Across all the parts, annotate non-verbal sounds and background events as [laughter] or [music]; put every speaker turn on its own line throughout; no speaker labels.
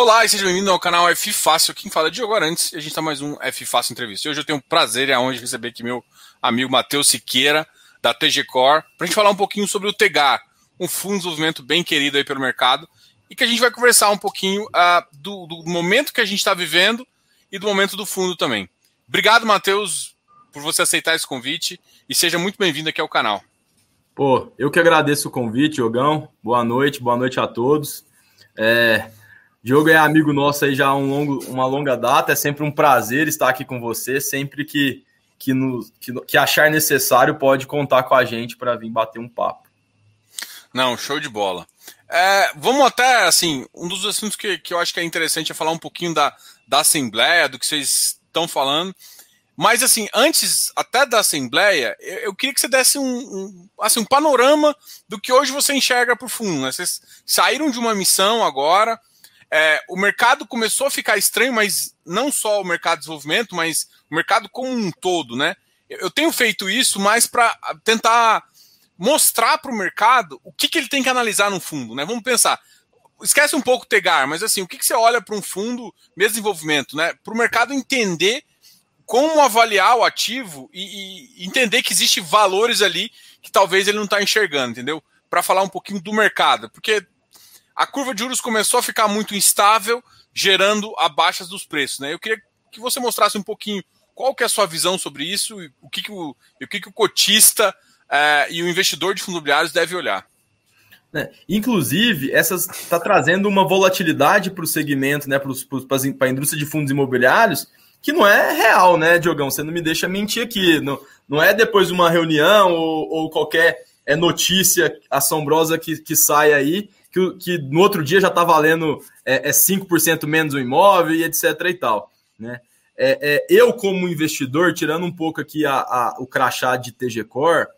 Olá e seja bem-vindo ao canal F Fácil. Quem fala é Diogo Arantes e a gente está mais um F Fácil Entrevista. E hoje eu tenho o prazer e a honra de receber aqui meu amigo Matheus Siqueira, da TG Core, para a gente falar um pouquinho sobre o TEGAR, um fundo de desenvolvimento bem querido aí pelo mercado, e que a gente vai conversar um pouquinho uh, do, do, momento que a gente está vivendo e do momento do fundo também. Obrigado, Matheus, por você aceitar esse convite e seja muito bem-vindo aqui ao canal.
Pô, eu que agradeço o convite, Diogão. Boa noite, boa noite a todos. É, Diogo é amigo nosso aí já há um longo, uma longa data. É sempre um prazer estar aqui com você. Sempre que, que, que, que achar necessário, pode contar com a gente para vir bater um papo.
Não, show de bola. É, vamos até, assim, um dos assuntos que, que eu acho que é interessante é falar um pouquinho da, da Assembleia, do que vocês estão falando. Mas, assim, antes até da Assembleia, eu, eu queria que você desse um, um, assim, um panorama do que hoje você enxerga para o fundo. Né? Vocês saíram de uma missão agora, é, o mercado começou a ficar estranho, mas não só o mercado de desenvolvimento, mas o mercado como um todo, né? Eu tenho feito isso mais para tentar mostrar para o mercado o que, que ele tem que analisar no fundo, né? Vamos pensar. Esquece um pouco o Tegar, mas assim, o que, que você olha para um fundo, mesmo desenvolvimento, né? Para o mercado entender como avaliar o ativo e, e entender que existe valores ali que talvez ele não está enxergando, entendeu? Para falar um pouquinho do mercado, porque a curva de juros começou a ficar muito instável, gerando a baixas dos preços. Né? Eu queria que você mostrasse um pouquinho qual que é a sua visão sobre isso e o que, que, o, o, que, que o cotista é, e o investidor de fundos imobiliários deve olhar.
É, inclusive, essa está trazendo uma volatilidade para o segmento, né, para a indústria de fundos imobiliários, que não é real, né, Diogão? Você não me deixa mentir aqui. Não, não é depois de uma reunião ou, ou qualquer é, notícia assombrosa que, que sai aí que, que no outro dia já está valendo é, é 5% menos o imóvel e etc. e tal. Né? É, é, eu, como investidor, tirando um pouco aqui a, a o crachá de TG Core,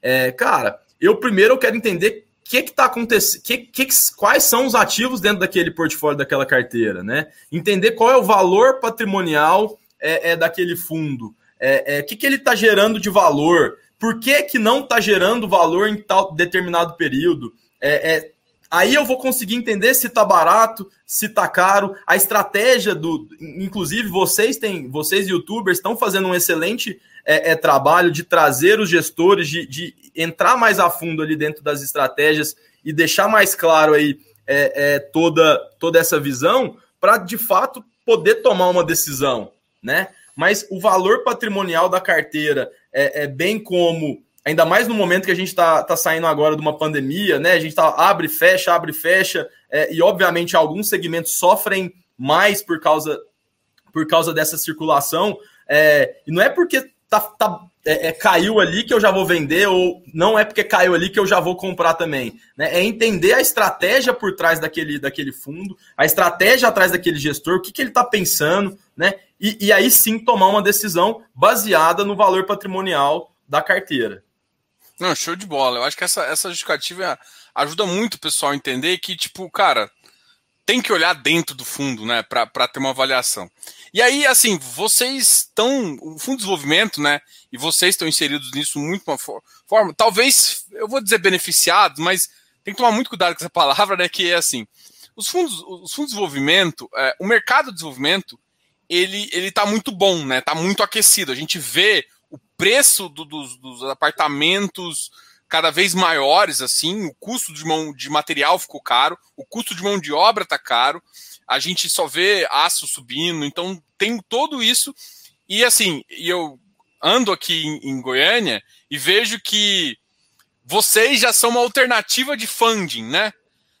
é, cara, eu primeiro eu quero entender o que está acontecendo, que, que, quais são os ativos dentro daquele portfólio, daquela carteira, né? Entender qual é o valor patrimonial é, é daquele fundo, é, é, o que, que ele está gerando de valor, por que, que não está gerando valor em tal determinado período, é, é, Aí eu vou conseguir entender se tá barato, se tá caro. A estratégia do. Inclusive, vocês têm, vocês youtubers estão fazendo um excelente é, é, trabalho de trazer os gestores, de, de, entrar mais a fundo ali dentro das estratégias e deixar mais claro aí é, é toda, toda essa visão para de fato poder tomar uma decisão, né? Mas o valor patrimonial da carteira é, é bem como ainda mais no momento que a gente está tá saindo agora de uma pandemia, né? A gente tá, abre, fecha, abre, fecha, é, e obviamente alguns segmentos sofrem mais por causa, por causa dessa circulação. É, e não é porque tá, tá é, é, caiu ali que eu já vou vender, ou não é porque caiu ali que eu já vou comprar também. Né? É entender a estratégia por trás daquele, daquele fundo, a estratégia atrás daquele gestor, o que, que ele está pensando, né? E, e aí sim tomar uma decisão baseada no valor patrimonial da carteira.
Não, show de bola. Eu acho que essa, essa justificativa ajuda muito o pessoal a entender que, tipo, cara, tem que olhar dentro do fundo, né, para ter uma avaliação. E aí, assim, vocês estão, o fundo de desenvolvimento, né, e vocês estão inseridos nisso muito uma forma, talvez, eu vou dizer beneficiados, mas tem que tomar muito cuidado com essa palavra, né, que é assim, os fundos, os fundos de desenvolvimento, é, o mercado de desenvolvimento, ele, ele tá muito bom, né, tá muito aquecido, a gente vê preço do, dos, dos, apartamentos cada vez maiores, assim, o custo de mão de material ficou caro, o custo de mão de obra está caro, a gente só vê aço subindo, então tem todo isso. E assim, eu ando aqui em, em Goiânia e vejo que vocês já são uma alternativa de funding, né?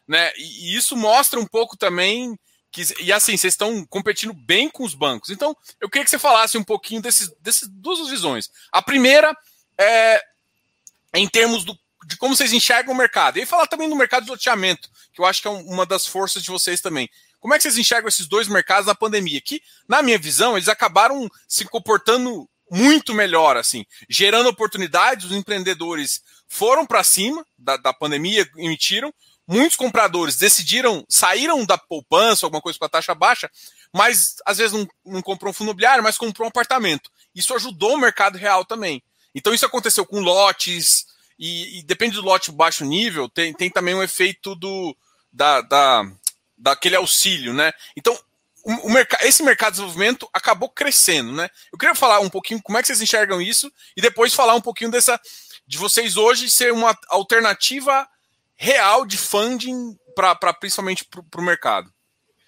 né? E, e isso mostra um pouco também que, e assim, vocês estão competindo bem com os bancos. Então, eu queria que você falasse um pouquinho desses, dessas duas visões. A primeira é em termos do, de como vocês enxergam o mercado. E falar também do mercado de loteamento, que eu acho que é uma das forças de vocês também. Como é que vocês enxergam esses dois mercados na pandemia? Que, na minha visão, eles acabaram se comportando muito melhor, assim, gerando oportunidades, os empreendedores foram para cima da, da pandemia, emitiram, muitos compradores decidiram, saíram da poupança, alguma coisa com a taxa baixa, mas às vezes não, não comprou um fundo imobiliário, mas comprou um apartamento. Isso ajudou o mercado real também. Então isso aconteceu com lotes, e, e depende do lote baixo nível, tem, tem também um efeito do, da, da, daquele auxílio, né? Então, o, o esse mercado de desenvolvimento acabou crescendo, né? Eu queria falar um pouquinho como é que vocês enxergam isso e depois falar um pouquinho dessa de vocês hoje ser uma alternativa real de funding para principalmente para o mercado.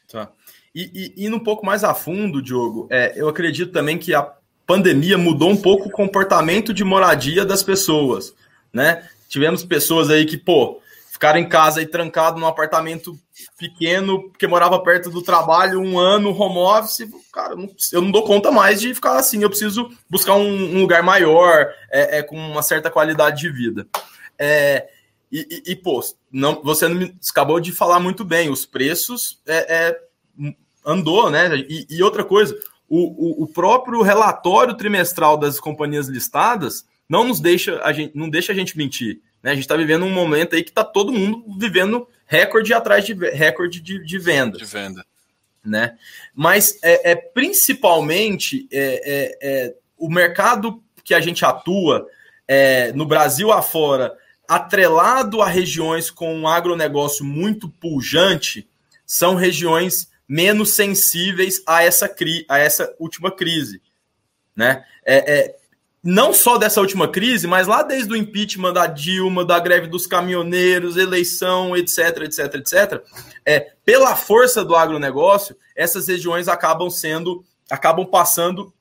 Tá. E, e indo um pouco mais a fundo, Diogo, é, eu acredito também que a pandemia mudou um pouco o comportamento de moradia das pessoas, né? Tivemos pessoas aí que, pô, ficaram em casa e trancado num apartamento pequeno, porque morava perto do trabalho, um ano, home office, cara, eu não dou conta mais de ficar assim, eu preciso buscar um, um lugar maior, é, é, com uma certa qualidade de vida. É, e, e, e, pô, não, você não me, acabou de falar muito bem, os preços é, é andou, né? E, e outra coisa, o, o, o, próprio relatório trimestral das companhias listadas não nos deixa a gente, não deixa a gente mentir. Né? A gente está vivendo um momento aí que está todo mundo vivendo recorde atrás de recorde de, de venda.
De venda.
Né? Mas é, é principalmente é, é, é, o mercado que a gente atua é, no Brasil afora, atrelado a regiões com um agronegócio muito pujante, são regiões menos sensíveis a essa, cri a essa última crise. Né? É, é, não só dessa última crise, mas lá desde o impeachment da Dilma, da greve dos caminhoneiros, eleição, etc, etc, etc, é, pela força do agronegócio, essas regiões acabam sendo, acabam passando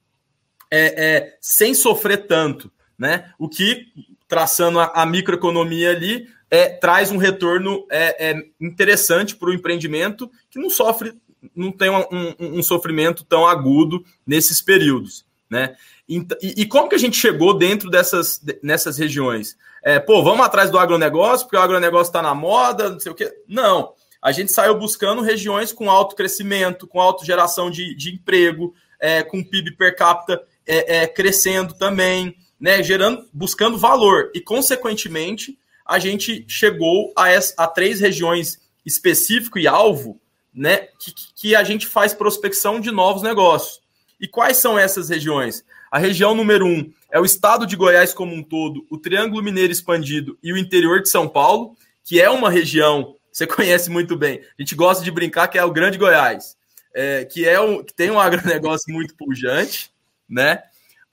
é, é, sem sofrer tanto, né? O que, traçando a, a microeconomia ali, é, traz um retorno é, é interessante para o empreendimento que não sofre não tem um, um, um sofrimento tão agudo nesses períodos, né? E, e, como que a gente chegou dentro dessas nessas regiões? É, pô, vamos atrás do agronegócio, porque o agronegócio está na moda, não sei o quê. Não. A gente saiu buscando regiões com alto crescimento, com alta geração de, de emprego, é, com PIB per capita é, é, crescendo também, né? Gerando, buscando valor. E, consequentemente, a gente chegou a, essa, a três regiões específico e alvo né, que, que a gente faz prospecção de novos negócios. E quais são essas regiões? A região número um é o estado de Goiás como um todo, o Triângulo Mineiro expandido e o interior de São Paulo, que é uma região você [laughs] conhece muito bem. A gente gosta de brincar que é o Grande Goiás, é, que é um, que tem um agronegócio muito pujante, né?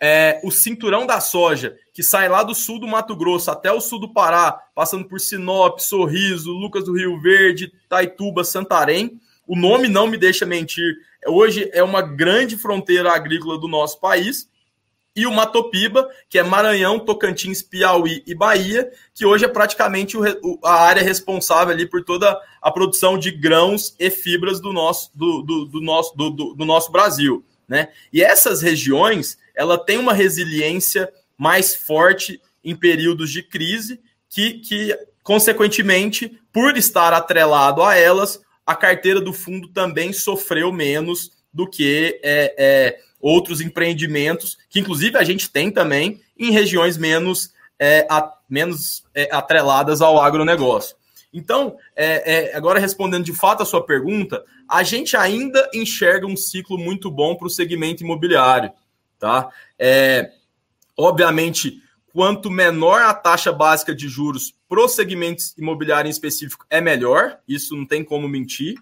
É, o cinturão da soja, que sai lá do sul do Mato Grosso até o sul do Pará, passando por Sinop, Sorriso, Lucas do Rio Verde, Taituba, Santarém, o nome não me deixa mentir. Hoje é uma grande fronteira agrícola do nosso país. E o Matopiba, que é Maranhão, Tocantins, Piauí e Bahia, que hoje é praticamente a área responsável ali por toda a produção de grãos e fibras do nosso, do, do, do nosso, do, do, nosso Brasil. Né? E essas regiões, ela tem uma resiliência mais forte em períodos de crise, que, que consequentemente, por estar atrelado a elas, a carteira do fundo também sofreu menos do que é, é, outros empreendimentos, que inclusive a gente tem também em regiões menos, é, a, menos é, atreladas ao agronegócio. Então, é, é, agora respondendo de fato a sua pergunta, a gente ainda enxerga um ciclo muito bom para o segmento imobiliário. Tá? obviamente, quanto menor a taxa básica de juros para os segmentos imobiliários em específico é melhor, isso não tem como mentir.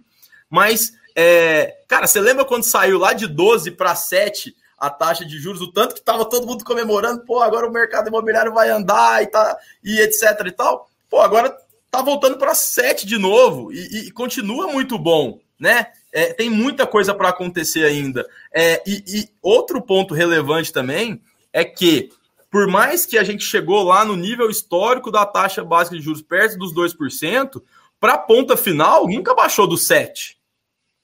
Mas, é, cara, você lembra quando saiu lá de 12 para 7 a taxa de juros, o tanto que estava todo mundo comemorando, pô, agora o mercado imobiliário vai andar e, tá, e etc e tal. Pô, agora tá voltando para 7 de novo e, e, continua muito bom, né? É, tem muita coisa para acontecer ainda. É, e, e outro ponto relevante também é que por mais que a gente chegou lá no nível histórico da taxa básica de juros perto dos 2%, para a ponta final nunca baixou do 7%.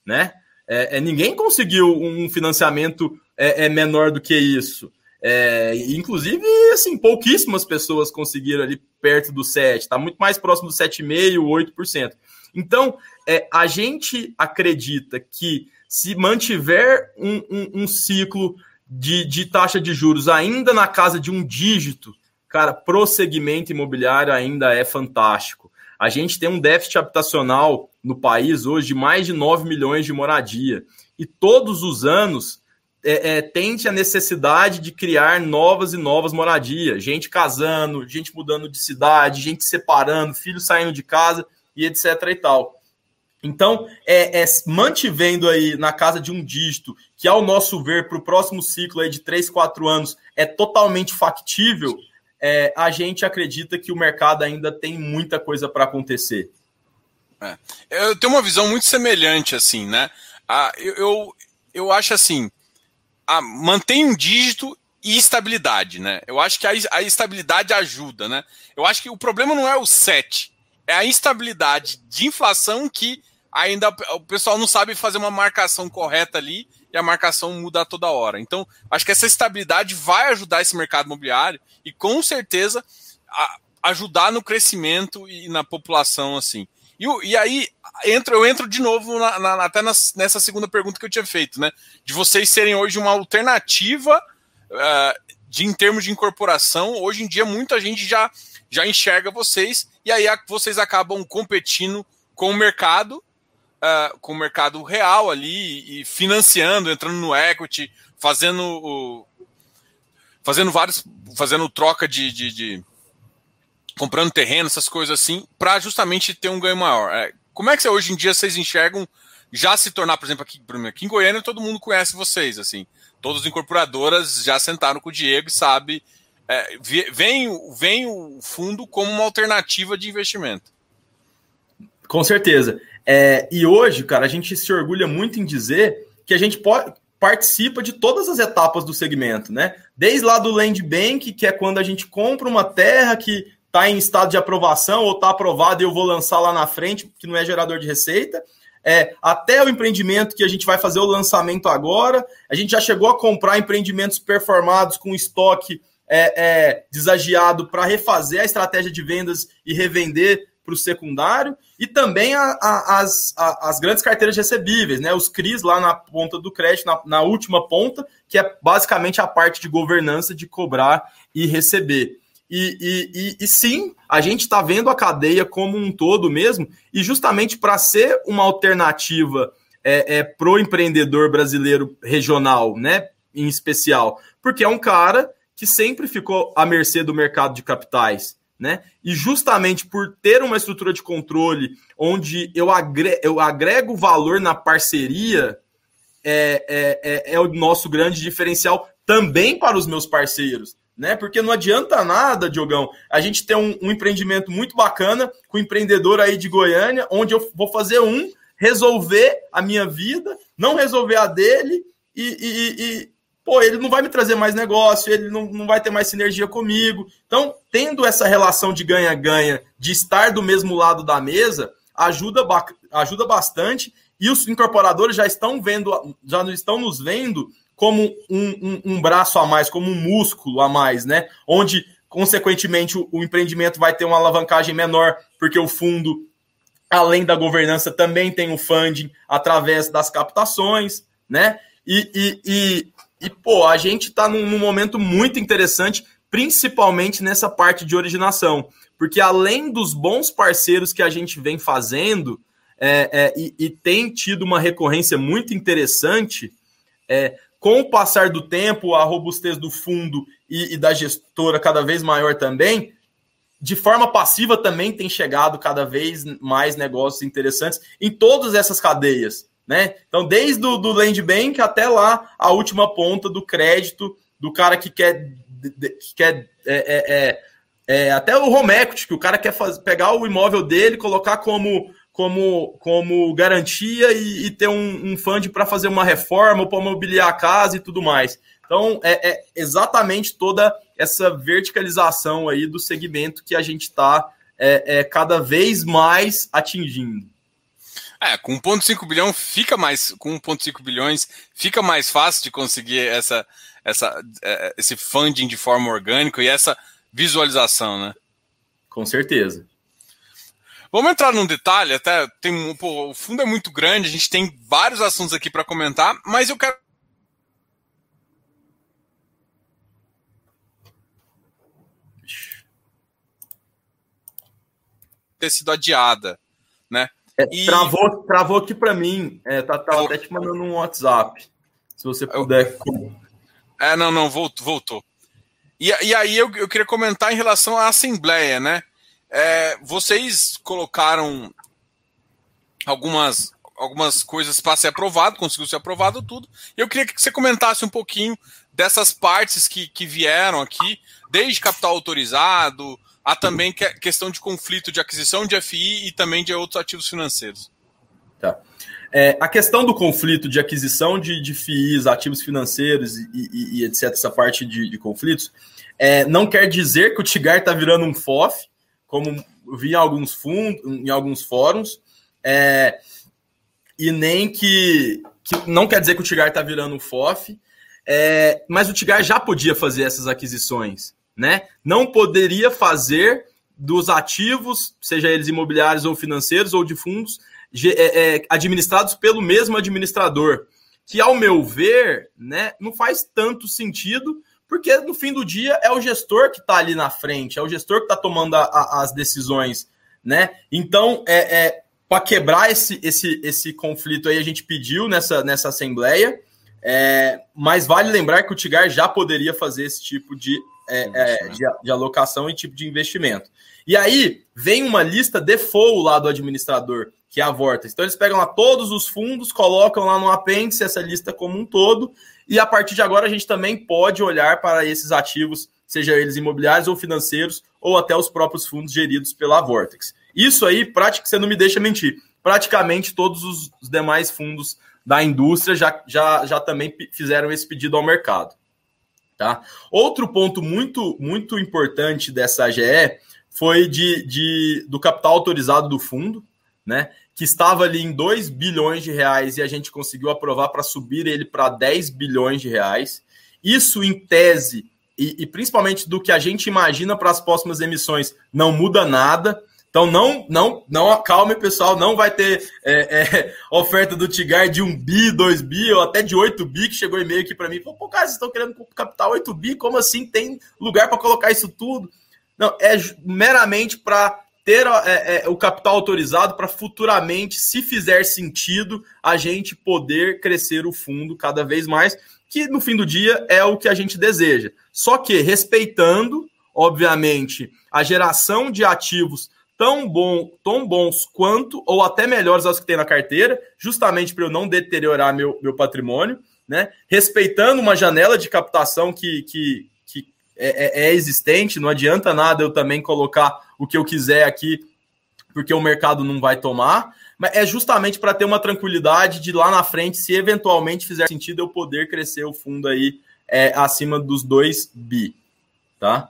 Né? É, é, ninguém conseguiu um financiamento é, é menor do que isso. É, inclusive, assim, pouquíssimas pessoas conseguiram ali perto do 7%, está muito mais próximo do 7,5%, 8%. Então, é, a gente acredita que se mantiver um, um, um ciclo de, de taxa de juros ainda na casa de um dígito, cara, pro segmento imobiliário ainda é fantástico. A gente tem um déficit habitacional no país hoje de mais de 9 milhões de moradia. E todos os anos é, é, tente a necessidade de criar novas e novas moradias. Gente casando, gente mudando de cidade, gente separando, filhos saindo de casa e etc. e tal. Então, é, é, mantivendo aí na casa de um dígito, que ao nosso ver, para o próximo ciclo aí de 3, 4 anos, é totalmente factível, é, a gente acredita que o mercado ainda tem muita coisa para acontecer.
É. Eu tenho uma visão muito semelhante, assim, né? Ah, eu, eu, eu acho assim, a, mantém um dígito e estabilidade, né? Eu acho que a, a estabilidade ajuda, né? Eu acho que o problema não é o 7, é a instabilidade de inflação que ainda o pessoal não sabe fazer uma marcação correta ali e a marcação muda a toda hora. Então, acho que essa estabilidade vai ajudar esse mercado imobiliário e com certeza a, ajudar no crescimento e na população assim. E, e aí entro, eu entro de novo na, na, até nas, nessa segunda pergunta que eu tinha feito, né? De vocês serem hoje uma alternativa uh, de em termos de incorporação. Hoje em dia muita gente já já enxerga vocês e aí vocês acabam competindo com o mercado uh, com o mercado real ali e financiando, entrando no equity, fazendo o, fazendo vários, fazendo troca de, de, de comprando terreno, essas coisas assim, para justamente ter um ganho maior. É, como é que hoje em dia vocês enxergam já se tornar, por exemplo, aqui, aqui em Goiânia todo mundo conhece vocês, assim, todas as incorporadoras já sentaram com o Diego e sabe, é, vem, vem o fundo como uma alternativa de investimento.
Com certeza. É, e hoje, cara, a gente se orgulha muito em dizer que a gente pode, participa de todas as etapas do segmento, né? Desde lá do land bank, que é quando a gente compra uma terra que está em estado de aprovação ou está aprovada e eu vou lançar lá na frente, que não é gerador de receita. É, até o empreendimento que a gente vai fazer o lançamento agora. A gente já chegou a comprar empreendimentos performados com estoque é, é, desagiado para refazer a estratégia de vendas e revender para o secundário, e também a, a, as, a, as grandes carteiras recebíveis, né? Os CRIs lá na ponta do crédito, na, na última ponta, que é basicamente a parte de governança de cobrar e receber. E, e, e, e, sim, a gente está vendo a cadeia como um todo mesmo, e justamente para ser uma alternativa é, é, para o empreendedor brasileiro regional, né, em especial, porque é um cara que sempre ficou à mercê do mercado de capitais. Né? E justamente por ter uma estrutura de controle onde eu agrego, eu agrego valor na parceria, é, é, é, é, o nosso grande diferencial também para os meus parceiros. Né? Porque não adianta nada, Diogão, a gente ter um, um empreendimento muito bacana com um empreendedor aí de Goiânia, onde eu vou fazer um, resolver a minha vida, não resolver a dele, e, e, pô, ele não vai me trazer mais negócio, ele não, não vai ter mais sinergia comigo. Então, tendo essa relação de ganha-ganha, de estar do mesmo lado da mesa, ajuda, ajuda bastante. E os incorporadores já estão vendo, já estão nos vendo como um, um, um braço a mais, como um músculo a mais, né? Onde, consequentemente, o, o empreendimento vai ter uma alavancagem menor, porque o fundo, além da governança, também tem o funding através das captações, né? E, e, e, e, pô, a gente está num, num, momento muito interessante, principalmente nessa parte de originação. Porque além dos bons parceiros que a gente vem fazendo, é, é, e, e, tem tido uma recorrência muito interessante, é, com o passar do tempo, a robustez do fundo e, e da gestora cada vez maior também, de forma passiva também tem chegado cada vez mais negócios interessantes em todas essas cadeias. Né? Então, desde o do land bank até lá a última ponta do crédito do cara que quer, que quer é, é, é, é, até o home equity, que o cara quer faz, pegar o imóvel dele, colocar como, como, como garantia e, e ter um, um fund para fazer uma reforma, para mobiliar a casa e tudo mais. Então, é, é, exatamente toda essa verticalização aí do segmento que a gente está é, cada vez mais atingindo.
É, com 1,5 bilhão fica mais. Com 1,5 bilhões fica mais fácil de conseguir essa, essa, é, esse funding de forma orgânica e essa visualização, né?
Com certeza.
Vamos entrar num detalhe, até tem pô, o fundo é muito grande, a gente tem vários assuntos aqui para comentar, mas eu quero ter sido adiada?
É, e... travou, travou aqui para mim. É, tá, tá até te mandando um WhatsApp. Se você puder.
É, não, não, voltou. voltou. E, e aí eu, eu queria comentar em relação à Assembleia, né? É, vocês colocaram algumas, algumas coisas para ser aprovado, conseguiu ser aprovado tudo. Eu queria que você comentasse um pouquinho dessas partes que, que vieram aqui, desde capital autorizado, a também questão de conflito de aquisição de FI e também de outros ativos financeiros.
Tá. É, a questão do conflito de aquisição de, de FIIs, ativos financeiros e, e, e etc., essa parte de, de conflitos, é, não quer dizer que o Tigar está virando um FOF, como vi em alguns fundos, em alguns fóruns, é, e nem que, que, não quer dizer que o Tigar está virando um FOF, é, mas o Tigar já podia fazer essas aquisições, né? Não poderia fazer dos ativos, seja eles imobiliários ou financeiros ou de fundos, é, é, administrados pelo mesmo administrador, que ao meu ver, né, não faz tanto sentido, porque no fim do dia é o gestor que está ali na frente, é o gestor que está tomando a, a, as decisões, né? Então, é, é para quebrar esse, esse, esse conflito aí, a gente pediu nessa, nessa assembleia. É, mas vale lembrar que o Tigar já poderia fazer esse tipo de, é, é, de, de, alocação e tipo de investimento. E aí vem uma lista default lá do administrador, que é a Vortex. Então eles pegam lá todos os fundos, colocam lá no apêndice essa lista como um todo, e a partir de agora a gente também pode olhar para esses ativos, seja eles imobiliários ou financeiros, ou até os próprios fundos geridos pela Vortex. Isso aí, prática, você não me deixa mentir. Praticamente todos os demais fundos da indústria já, já, já também fizeram esse pedido ao mercado. Tá? Outro ponto muito, muito importante dessa AGE foi de, de, do capital autorizado do fundo, né? que estava ali em 2 bilhões de reais e a gente conseguiu aprovar para subir ele para 10 bilhões de reais. Isso, em tese, e, e principalmente do que a gente imagina para as próximas emissões, não muda nada. Então não, não, não acalme, pessoal, não vai ter é, é, [laughs] oferta do Tigar de 1 bi, 2 bi ou até de 8 bi, que chegou e-mail aqui para mim. Pô, cara, vocês estão querendo captar 8 bi? Como assim? Tem lugar para colocar isso tudo? Não, é meramente para ter é, é, o capital autorizado para futuramente, se fizer sentido, a gente poder crescer o fundo cada vez mais, que no fim do dia é o que a gente deseja. Só que respeitando, obviamente, a geração de ativos tão, bom, tão bons quanto, ou até melhores aos que tem na carteira, justamente para eu não deteriorar meu, meu patrimônio, né? Respeitando uma janela de captação que, que, que é, é, é existente, não adianta nada eu também colocar o que eu quiser aqui, porque o mercado não vai tomar, mas é justamente para ter uma tranquilidade de lá na frente, se eventualmente fizer sentido, eu poder crescer o fundo aí é, acima dos 2 bi, tá?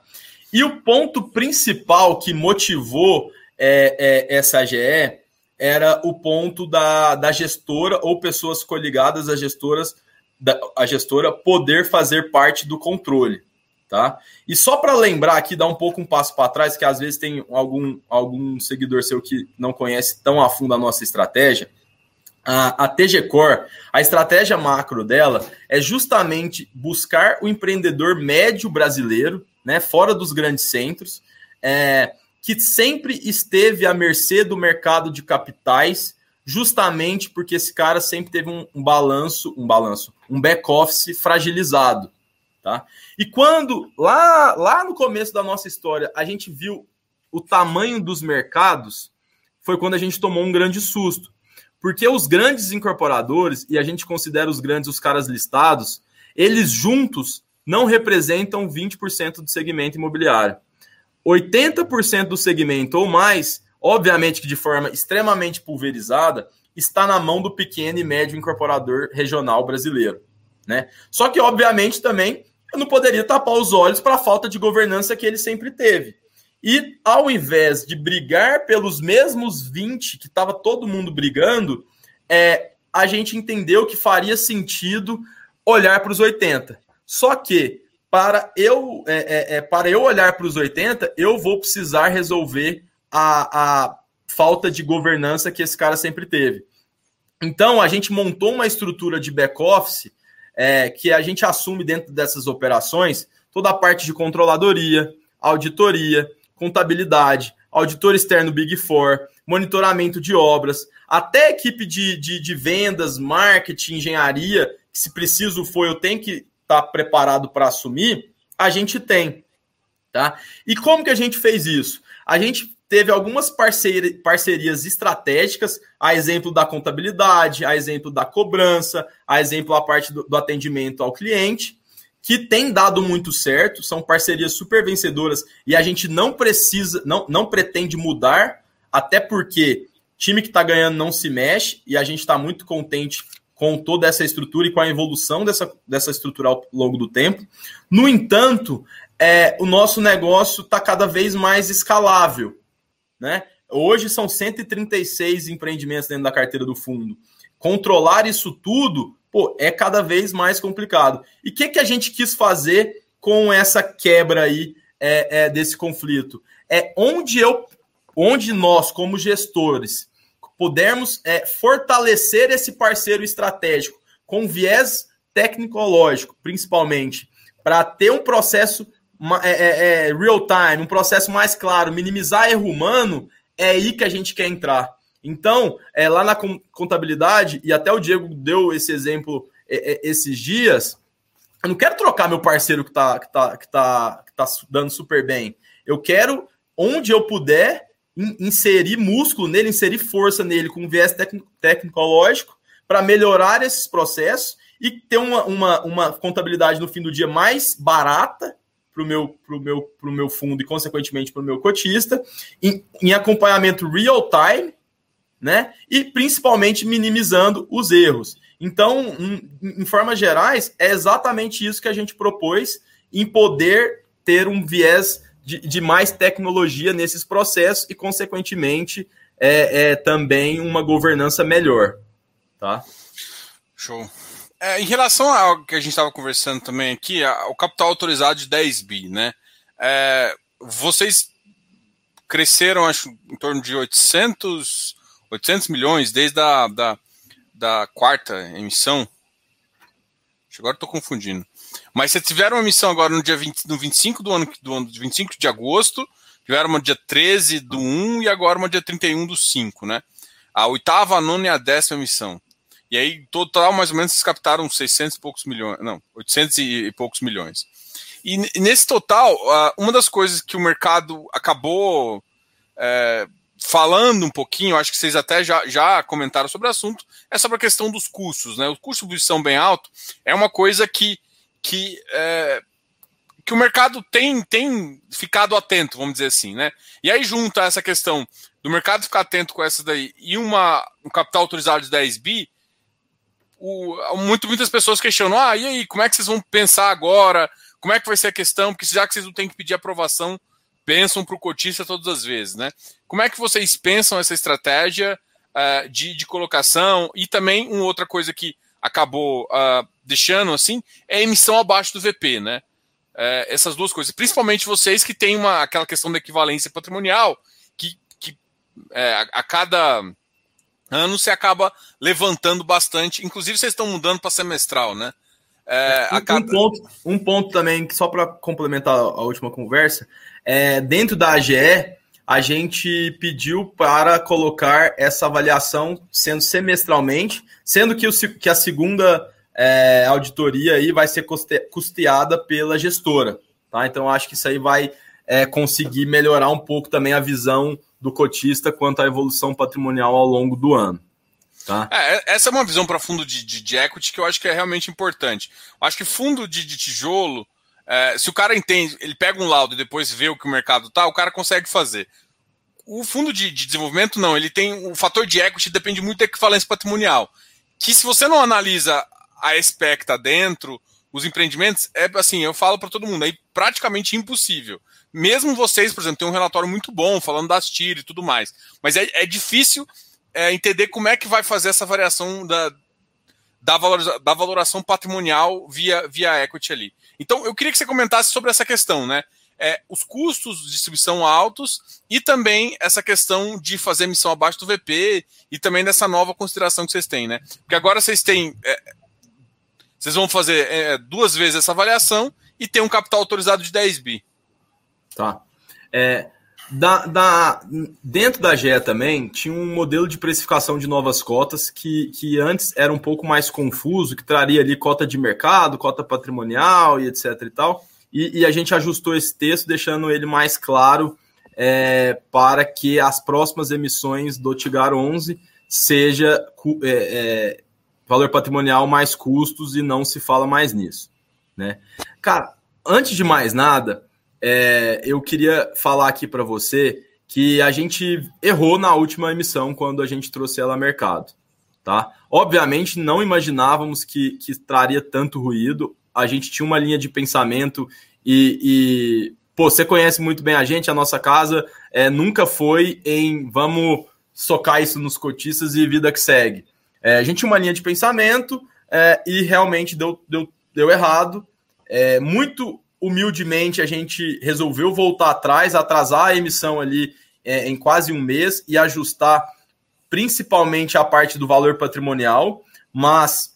E o ponto principal que motivou é, é, essa AGE era o ponto da, da gestora ou pessoas coligadas às gestoras, da, a gestora poder fazer parte do controle. Tá? E só para lembrar aqui, dar um pouco um passo para trás, que às vezes tem algum, algum seguidor seu que não conhece tão a fundo a nossa estratégia. A, a TG Core, a estratégia macro dela é justamente buscar o empreendedor médio brasileiro né, fora dos grandes centros, é, que sempre esteve à mercê do mercado de capitais, justamente porque esse cara sempre teve um, um balanço, um balanço, um back-office fragilizado. Tá? E quando, lá, lá no começo da nossa história, a gente viu o tamanho dos mercados, foi quando a gente tomou um grande susto. Porque os grandes incorporadores, e a gente considera os grandes os caras listados, eles juntos não representam 20% do segmento imobiliário. 80% do segmento ou mais, obviamente que de forma extremamente pulverizada, está na mão do pequeno e médio incorporador regional brasileiro. Né? Só que, obviamente, também eu não poderia tapar os olhos para a falta de governança que ele sempre teve. E ao invés de brigar pelos mesmos 20 que estava todo mundo brigando, é, a gente entendeu que faria sentido olhar para os 80. Só que para eu, é, é, é para eu olhar para os 80, eu vou precisar resolver a, a falta de governança que esse cara sempre teve. Então, a gente montou uma estrutura de back-office é, que a gente assume dentro dessas operações toda a parte de controladoria, auditoria, contabilidade, auditor externo Big Four, monitoramento de obras, até equipe de, de, de vendas, marketing, engenharia, que se preciso for, eu tenho que está preparado para assumir, a gente tem. Tá? E como que a gente fez isso? A gente teve algumas parceria, parcerias estratégicas, a exemplo da contabilidade, a exemplo da cobrança, a exemplo a parte do, do atendimento ao cliente, que tem dado muito certo, são parcerias super vencedoras e a gente não precisa, não, não pretende mudar, até porque time que está ganhando não se mexe e a gente está muito contente com toda essa estrutura e com a evolução dessa, dessa estrutura ao longo do tempo. No entanto, é, o nosso negócio está cada vez mais escalável. Né? Hoje são 136 empreendimentos dentro da carteira do fundo. Controlar isso tudo pô, é cada vez mais complicado. E o que, que a gente quis fazer com essa quebra aí é, é, desse conflito? É onde eu, onde nós, como gestores, pudermos é, fortalecer esse parceiro estratégico com viés tecnológico, principalmente, para ter um processo é, é, é, real time, um processo mais claro, minimizar erro humano, é aí que a gente quer entrar. Então, é, lá na contabilidade, e até o Diego deu esse exemplo é, é, esses dias, eu não quero trocar meu parceiro que está que tá, que tá, que tá dando super bem. Eu quero, onde eu puder, inserir músculo nele, inserir força nele com viés tecnológico para melhorar esses processos e ter uma, uma, uma contabilidade no fim do dia mais barata para o meu, pro meu, pro meu fundo e, consequentemente, para o meu cotista, em, em acompanhamento real time, né? E principalmente minimizando os erros. Então, em, em formas gerais, é exatamente isso que a gente propôs em poder ter um viés de, de mais tecnologia nesses processos e, consequentemente, é, é também uma governança melhor. Tá?
Show. É, em relação ao que a gente estava conversando também aqui, a, o capital autorizado de 10 bi, né? É, vocês cresceram, acho, em torno de 800, 800 milhões desde a da, da quarta emissão. Agora estou confundindo. Mas vocês tiveram uma emissão agora no dia 20, no 25 do ano, do ano 25 de agosto, tiveram uma dia 13 do 1 e agora uma dia 31 do 5, né? A oitava, a nona e a décima emissão. E aí, total, mais ou menos, vocês captaram 600 e poucos milhões, não, 800 e poucos milhões. E nesse total, uma das coisas que o mercado acabou é, falando um pouquinho, acho que vocês até já, já comentaram sobre o assunto, é sobre a questão dos custos. Né? O custo de distribuição bem alto é uma coisa que, que, é, que o mercado tem, tem ficado atento, vamos dizer assim. Né? E aí junta essa questão do mercado ficar atento com essa daí e uma, um capital autorizado de 10 bi, o, muito, muitas pessoas questionam: ah, e aí, como é que vocês vão pensar agora? Como é que vai ser a questão? Porque já que vocês não têm que pedir aprovação, pensam para o cotista todas as vezes, né? Como é que vocês pensam essa estratégia uh, de, de colocação? E também uma outra coisa que acabou uh, deixando assim é a emissão abaixo do VP, né? Uh, essas duas coisas, principalmente vocês que têm uma, aquela questão da equivalência patrimonial, que, que é, a, a cada ano você acaba levantando bastante. Inclusive, vocês estão mudando para semestral, né?
É, um, cada... um, ponto, um ponto também, só para complementar a última conversa, é, dentro da AGE, a gente pediu para colocar essa avaliação sendo semestralmente, sendo que, o, que a segunda é, auditoria aí vai ser custe, custeada pela gestora. Tá? Então, acho que isso aí vai é, conseguir melhorar um pouco também a visão do cotista quanto à evolução patrimonial ao longo do ano. Tá?
É, essa é uma visão para fundo de, de, de, equity que eu acho que é realmente importante. Eu acho que fundo de, de tijolo, é, se o cara entende, ele pega um laudo e depois vê o que o mercado tá, o cara consegue fazer. O fundo de, de desenvolvimento, não, ele tem. O fator de equity depende muito da equivalência patrimonial. Que se você não analisa a SPEC tá dentro, os empreendimentos, é assim, eu falo para todo mundo, é praticamente impossível mesmo vocês, por exemplo, tem um relatório muito bom falando das TIR e tudo mais, mas é, é difícil é, entender como é que vai fazer essa variação da, da, valoriza, da valoração patrimonial via, via equity ali. Então, eu queria que você comentasse sobre essa questão, né? É, os custos de distribuição altos e também essa questão de fazer emissão abaixo do VP e também dessa nova consideração que vocês têm, né? Porque agora vocês têm. É, vocês vão fazer é, duas vezes essa avaliação e tem um capital autorizado de 10 bi.
Tá. É, da, da, dentro da GE também tinha um modelo de precificação de novas cotas que, que antes era um pouco mais confuso, que traria ali cota de mercado, cota patrimonial e etc e tal. E, e a gente ajustou esse texto, deixando ele mais claro é, para que as próximas emissões do Tigar 11 seja é, é, valor patrimonial mais custos e não se fala mais nisso. Né? Cara, antes de mais nada, é, eu queria falar aqui para você que a gente errou na última emissão quando a gente trouxe ela ao mercado. Tá? Obviamente, não imaginávamos que, que traria tanto ruído. A gente tinha uma linha de pensamento e, e pô, você conhece muito bem a gente, a nossa casa é, nunca foi em vamos socar isso nos cotistas e vida que segue. É, a gente tinha uma linha de pensamento é, e realmente deu, deu, deu errado. É, muito humildemente a gente resolveu voltar atrás, atrasar a emissão ali é, em quase um mês e ajustar principalmente a parte do valor patrimonial, mas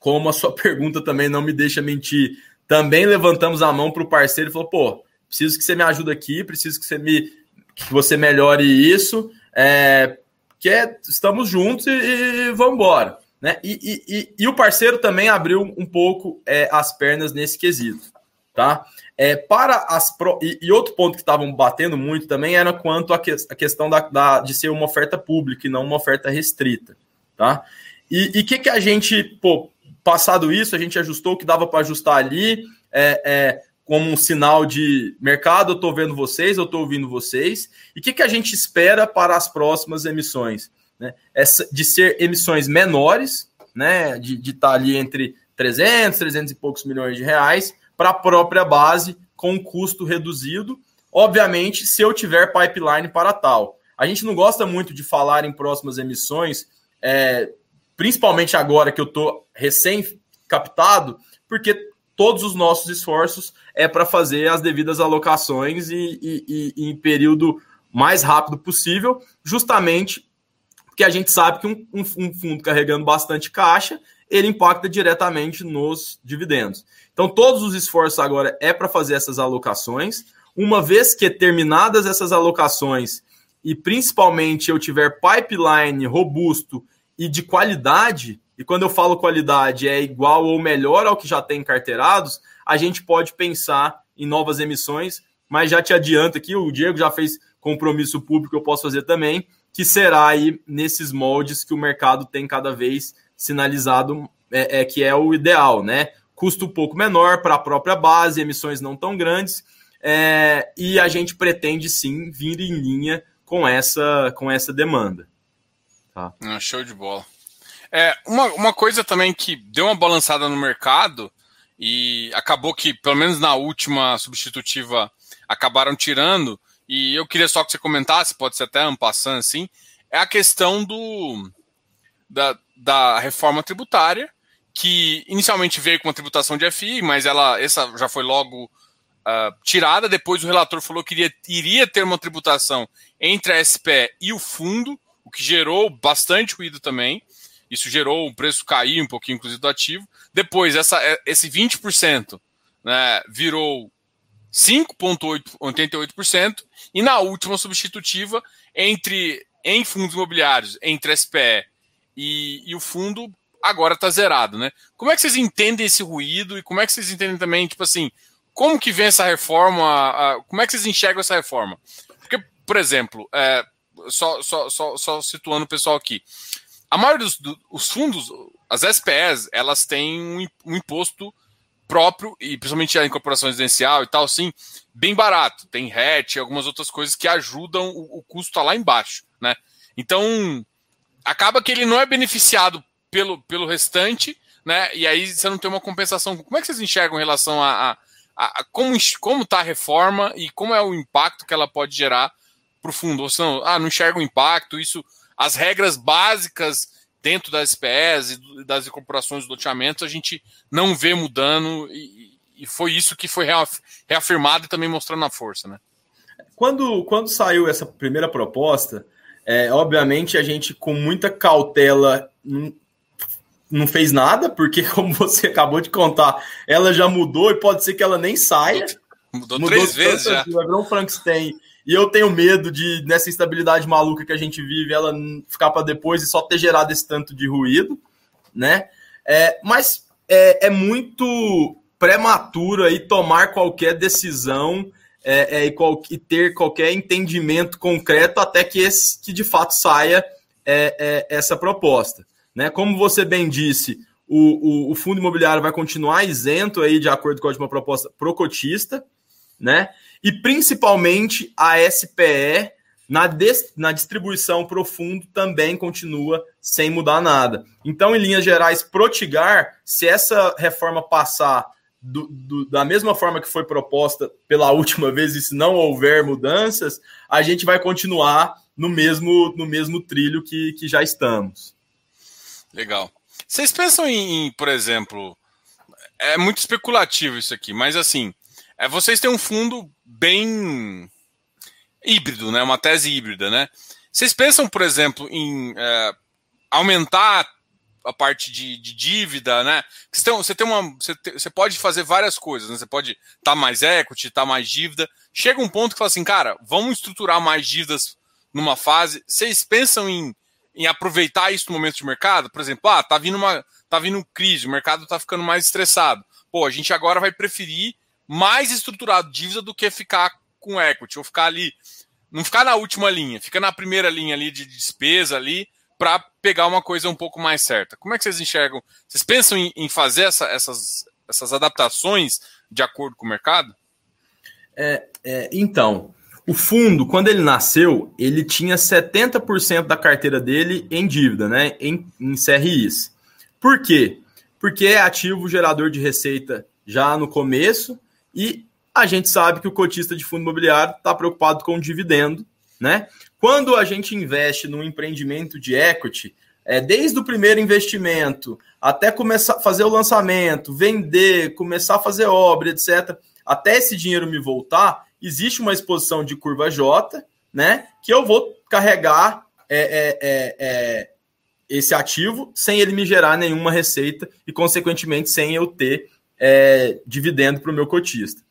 como a sua [laughs] pergunta também não me deixa mentir, também levantamos a mão para o parceiro e falou: pô, preciso que você me ajude aqui, preciso que você me que você melhore isso, é, que é, estamos juntos e, e vamos embora. Né? E, e, e, o parceiro também abriu um pouco é, as pernas nesse quesito. Tá? É, para as pro... e, e, outro ponto que estavam batendo muito também era quanto a, que, questão da, da, de ser uma oferta pública e não uma oferta restrita. Tá? E o que, que a gente, pô, passado isso, a gente ajustou o que dava para ajustar ali, é, é, como um sinal de mercado, eu estou vendo vocês, eu estou ouvindo vocês. E o que, que a gente espera para as próximas emissões? Né? Essa, de ser emissões menores, né? de estar tá ali entre 300, 300 e poucos milhões de reais, para a própria base, com um custo reduzido. Obviamente, se eu tiver pipeline para tal. A gente não gosta muito de falar em próximas emissões, é, principalmente agora que eu estou recém-captado, porque todos os nossos esforços é para fazer as devidas alocações e, e, e, em período mais rápido possível, justamente porque a gente sabe que um, um, um fundo carregando bastante caixa, ele impacta diretamente nos dividendos. Então, todos os esforços agora é para fazer essas alocações. Uma vez que terminadas essas alocações, e principalmente eu tiver pipeline robusto e de qualidade, e quando eu falo qualidade é igual ou melhor ao que já tem carteirados, a gente pode pensar em novas emissões, mas já te adianto aqui, o Diego já fez compromisso público, eu posso fazer também, que será aí nesses moldes que o mercado tem cada vez sinalizado é, é que é o ideal, né? Custo um pouco menor para a própria base, emissões não tão grandes, é, e a gente pretende sim vir em linha com essa, com essa demanda.
Tá. Ah, show de bola. É, uma, uma coisa também que deu uma balançada no mercado e acabou que, pelo menos na última substitutiva, acabaram tirando, e eu queria só que você comentasse, pode ser até um passando assim, é a questão do da, da reforma tributária, que inicialmente veio com uma tributação de FI, mas ela essa já foi logo uh, tirada. Depois o relator falou que iria, iria ter uma tributação entre a SPE e o fundo, o que gerou bastante ruído também. Isso gerou o preço cair um pouquinho, inclusive, do ativo. Depois, essa, esse 20% né, virou 5,88%. E na última substitutiva, entre em fundos imobiliários, entre a SPE e, e o fundo, agora está zerado, né? Como é que vocês entendem esse ruído e como é que vocês entendem também, tipo assim, como que vem essa reforma? como é que vocês enxergam essa reforma? Porque, por exemplo, é, só, só, só, só, situando o pessoal aqui, a maioria dos do, fundos, as SPEs, elas têm um, um, imposto próprio, e principalmente a incorporação residencial e tal, assim, bem barato. Tem RET e algumas outras coisas que ajudam o, o custo tá lá embaixo, né? Então, acaba que ele não é beneficiado pelo, pelo restante, né? E aí você não tem uma compensação. Como é que vocês enxergam em relação a, a, a como como está a reforma e como é o impacto que ela pode gerar para o fundo? Ou senão, ah, não enxerga o impacto, isso, as regras básicas dentro das SPEs e das incorporações do loteamento a gente não vê mudando e, e foi isso que foi reafirmado e também mostrando a força, né?
Quando, quando saiu essa primeira proposta, é, obviamente a gente com muita cautela não fez nada, porque, [laughs] como você acabou de contar, ela já mudou e pode ser que ela nem saia.
Mudou, mudou três vezes já.
Vai virar um Frankenstein. E eu tenho medo de, nessa instabilidade maluca que a gente vive, ela ficar para depois e só ter gerado esse tanto de ruído, né? É, mas é, é muito prematuro aí tomar qualquer decisão é, é, e, qual, e, ter qualquer entendimento concreto até que, esse, que de fato saia é, é essa proposta. Né? Como você bem disse, o, o, o, fundo imobiliário vai continuar isento aí de acordo com a última proposta pro cotista, né? E principalmente a SPE na, des, na distribuição para o fundo também continua sem mudar nada. Então, em linhas gerais, protigar, se essa reforma passar do, do, da mesma forma que foi proposta pela última vez, e se não houver mudanças, a gente vai continuar no mesmo, no mesmo trilho que, que já estamos.
Legal. Vocês pensam em, em, por exemplo, é muito especulativo isso aqui, mas assim, é, vocês têm um fundo bem híbrido, né? Uma tese híbrida, né? Vocês pensam, por exemplo, em é, aumentar a parte de, de dívida, né? Você tem, você tem uma, você, te, você pode fazer várias coisas, né? Você pode estar tá mais equity, estar tá mais dívida. Chega um ponto que fala assim, cara, vamos estruturar mais dívidas numa fase. Vocês pensam em, em aproveitar isso no momento de mercado? Por exemplo, ah, tá vindo uma, tá vindo crise, o mercado tá ficando mais estressado. Pô, a gente agora vai preferir mais estruturado dívida do que ficar com equity, ou ficar ali, não ficar na última linha, fica na primeira linha ali de despesa ali, para pegar uma coisa um pouco mais certa. Como é que vocês enxergam? Vocês pensam em, em fazer essa, essas, essas adaptações de acordo com o mercado?
É, é, então, o fundo, quando ele nasceu, ele tinha 70% da carteira dele em dívida, né? Em, em CRIs. Por quê? Porque é ativo gerador de receita já no começo e a gente sabe que o cotista de fundo imobiliário está preocupado com o dividendo, né? Quando a gente investe num empreendimento de equity, é, desde o primeiro investimento até começar a fazer o lançamento, vender, começar a fazer obra, etc., até esse dinheiro me voltar, existe uma exposição de curva J, né? Que eu vou carregar é, é, é, é esse ativo sem ele me gerar nenhuma receita e, consequentemente, sem eu ter é, dividendo para o meu cotista.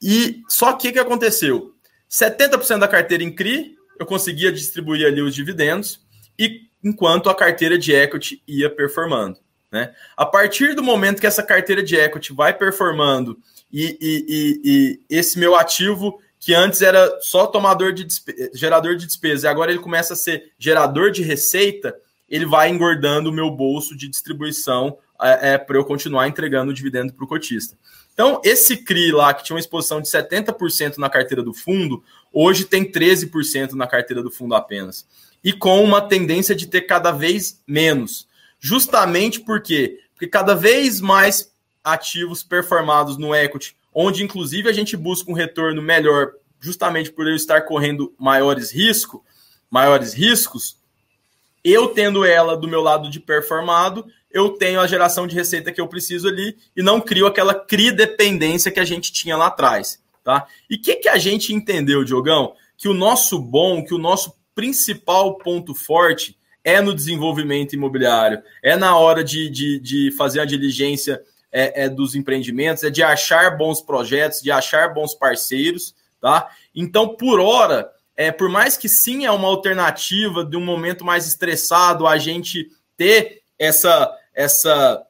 E só que o que aconteceu? 70% da carteira em CRI, eu conseguia distribuir ali os dividendos, e enquanto a carteira de equity ia performando. Né? A partir do momento que essa carteira de equity vai performando e, e, e, e esse meu ativo, que antes era só tomador de gerador de despesa, e agora ele começa a ser gerador de receita, ele vai engordando o meu bolso de distribuição é, é para eu continuar entregando o dividendo para o cotista. Então, esse CRI lá, que tinha uma exposição de 70% na carteira do fundo, hoje tem 13% na carteira do fundo apenas. E com uma tendência de ter cada vez menos. Justamente porque, porque cada vez mais ativos performados no equity, onde inclusive a gente busca um retorno melhor, justamente por eu estar correndo maiores riscos, maiores riscos, eu tendo ela do meu lado de performado, eu tenho a geração de receita que eu preciso ali e não crio aquela CRI dependência que a gente tinha lá atrás. Tá? E o que, que a gente entendeu, Diogão? Que o nosso bom, que o nosso principal ponto forte é no desenvolvimento imobiliário, é na hora de, de, de fazer a diligência é, é, dos empreendimentos, é de achar bons projetos, de achar bons parceiros, tá? Então, por hora, é, por mais que sim é uma alternativa de um momento mais estressado, a gente ter essa, essa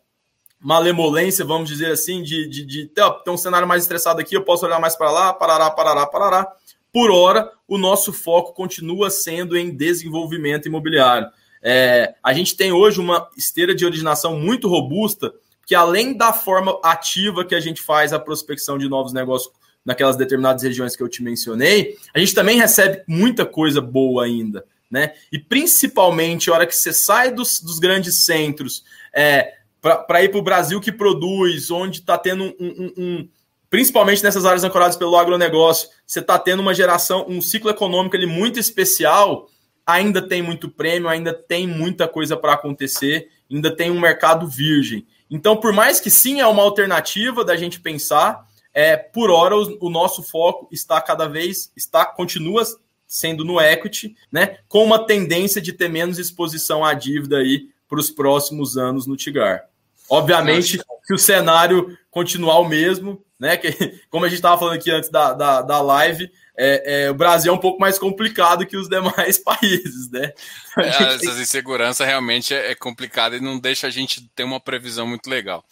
malemolência, vamos dizer assim, de, de, de ter, ter um cenário mais estressado aqui, eu posso olhar mais para lá, parará, parará, parará. Por hora, o nosso foco continua sendo em desenvolvimento imobiliário. É, a gente tem hoje uma esteira de originação muito robusta, que além da forma ativa que a gente faz a prospecção de novos negócios naquelas determinadas regiões que eu te mencionei, a gente também recebe muita coisa boa ainda né? E principalmente a hora que você sai dos, dos grandes centros é, para ir para o Brasil que produz, onde está tendo um, um, um, Principalmente nessas áreas ancoradas pelo agronegócio, você está tendo uma geração, um ciclo econômico ali muito especial, ainda tem muito prêmio, ainda tem muita coisa para acontecer, ainda tem um mercado virgem. Então, por mais que sim é uma alternativa da gente pensar, é, por hora o, o nosso foco está cada vez, está continua sendo no equity, né, com uma tendência de ter menos exposição à dívida aí para os próximos anos no Tigar. Obviamente, se o cenário continuar o mesmo, né, que, [laughs] como a gente estava falando aqui antes da, da, da live, é, é, o Brasil é um pouco mais complicado que os demais [laughs] países, né?
É, essa tem... insegurança realmente é, é complicada e não deixa a gente ter uma previsão muito legal.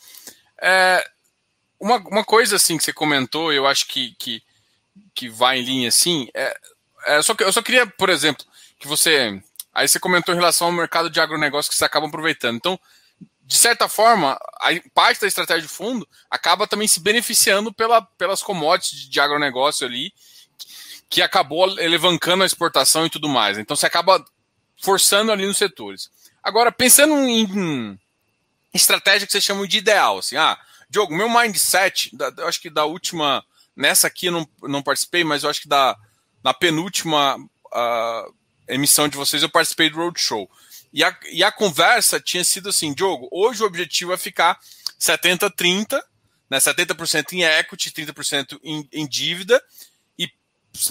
É, uma, uma coisa assim que você comentou, eu acho que, que que vai em linha assim. É, é, só que, eu só queria, por exemplo, que você. Aí você comentou em relação ao mercado de agronegócio que você acaba aproveitando. Então, de certa forma, a parte da estratégia de fundo acaba também se beneficiando pela, pelas commodities de agronegócio ali, que acabou elevancando a exportação e tudo mais. Então você acaba forçando ali nos setores. Agora, pensando em estratégia que vocês chamam de ideal, assim, ah, Diogo, meu mindset, eu acho que da última, nessa aqui eu não, não participei, mas eu acho que da, na penúltima uh, emissão de vocês eu participei do Roadshow. E a, e a conversa tinha sido assim, Diogo, hoje o objetivo é ficar 70-30, né, 70% em equity, 30% em, em dívida,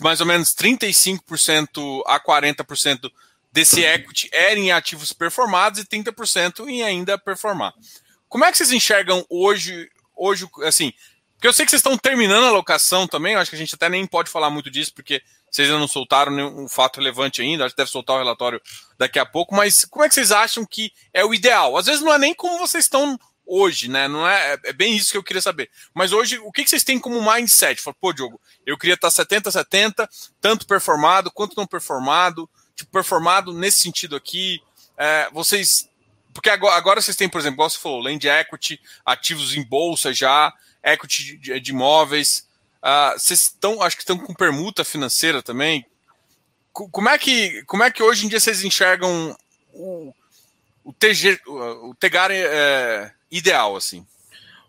mais ou menos 35% a 40% desse equity era em ativos performados e 30% em ainda performar. Como é que vocês enxergam hoje, hoje assim, porque eu sei que vocês estão terminando a alocação também, eu acho que a gente até nem pode falar muito disso, porque vocês ainda não soltaram nenhum fato relevante ainda, acho que deve soltar o relatório daqui a pouco, mas como é que vocês acham que é o ideal? Às vezes não é nem como vocês estão hoje, né? Não é, é bem isso que eu queria saber. Mas hoje, o que, vocês têm como mindset? Fala, pô, Diogo, eu queria estar 70-70, tanto performado quanto não performado, tipo, performado nesse sentido aqui. É, vocês. Porque agora, agora, vocês têm, por exemplo, igual você falou, land equity, ativos em bolsa já, equity de, de imóveis. Uh, vocês estão, acho que estão com permuta financeira também. Como é que, como é que hoje em dia vocês enxergam o, o, TG, o Tegar é, ideal, assim?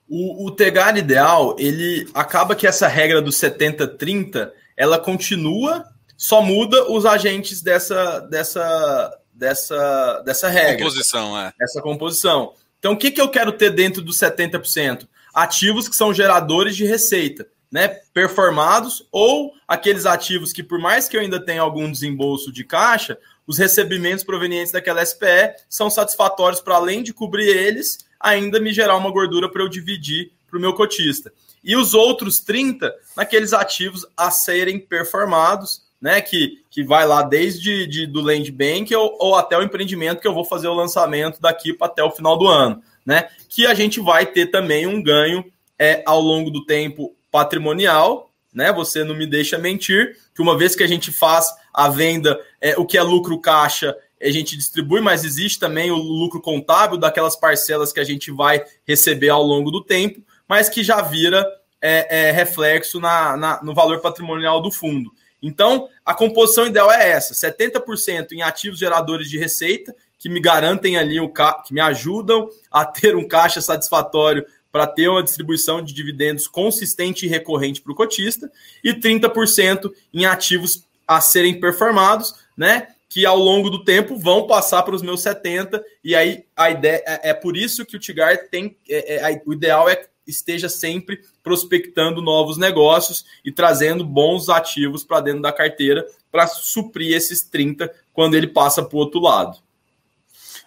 O, o Tegar ideal, ele acaba que essa regra do 70-30, ela continua só muda os agentes dessa, dessa, dessa, dessa regra.
Composição, é.
Essa composição. Então, o que, que eu quero ter dentro dos 70%? Ativos que são geradores de receita, né? Performados ou aqueles ativos que, por mais que eu ainda tenha algum desembolso de caixa, os recebimentos provenientes daquela SPE são satisfatórios para além de cobrir eles, ainda me gerar uma gordura para eu dividir para o meu cotista. E os outros 30 naqueles ativos a serem performados, né? Que, que vai lá desde de, do Land Bank ou, ou até o empreendimento que eu vou fazer o lançamento daqui para até o final do ano, né? Que a gente vai ter também um ganho é, ao longo do tempo patrimonial, né? Você não me deixa mentir, que uma vez que a gente faz a venda, é, o que é lucro caixa, a gente distribui, mas existe também o lucro contábil daquelas parcelas que a gente vai receber ao longo do tempo, mas que já vira é, é, reflexo na, na, no valor patrimonial do fundo. Então, a composição ideal é essa: 70% em ativos geradores de receita, que me garantem ali o que me ajudam a ter um caixa satisfatório para ter uma distribuição de dividendos consistente e recorrente para o cotista, e 30% em ativos a serem performados, né? Que ao longo do tempo vão passar para os meus 70, e aí a ideia é, é por isso que o Tigar tem. É, é, o ideal é esteja sempre prospectando novos negócios e trazendo bons ativos para dentro da carteira para suprir esses 30 quando ele passa para o outro lado.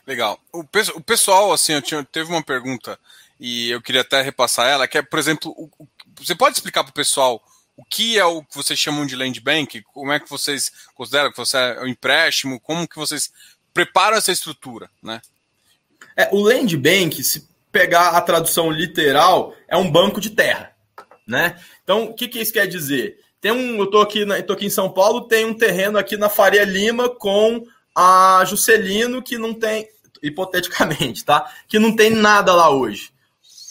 Legal. O, o pessoal, assim, eu tinha, teve uma pergunta e eu queria até repassar ela, que é, por exemplo, o, você pode explicar para o pessoal o que é o que vocês chamam de land bank? Como é que vocês consideram que você é um empréstimo? Como que vocês preparam essa estrutura, né?
É, o land bank, se pegar a tradução literal, é um banco de terra, né? Então, o que, que isso quer dizer? Tem um, eu tô aqui, na, tô aqui em São Paulo, tem um terreno aqui na Faria Lima com a Juscelino que não tem, hipoteticamente, tá? Que não tem nada lá hoje.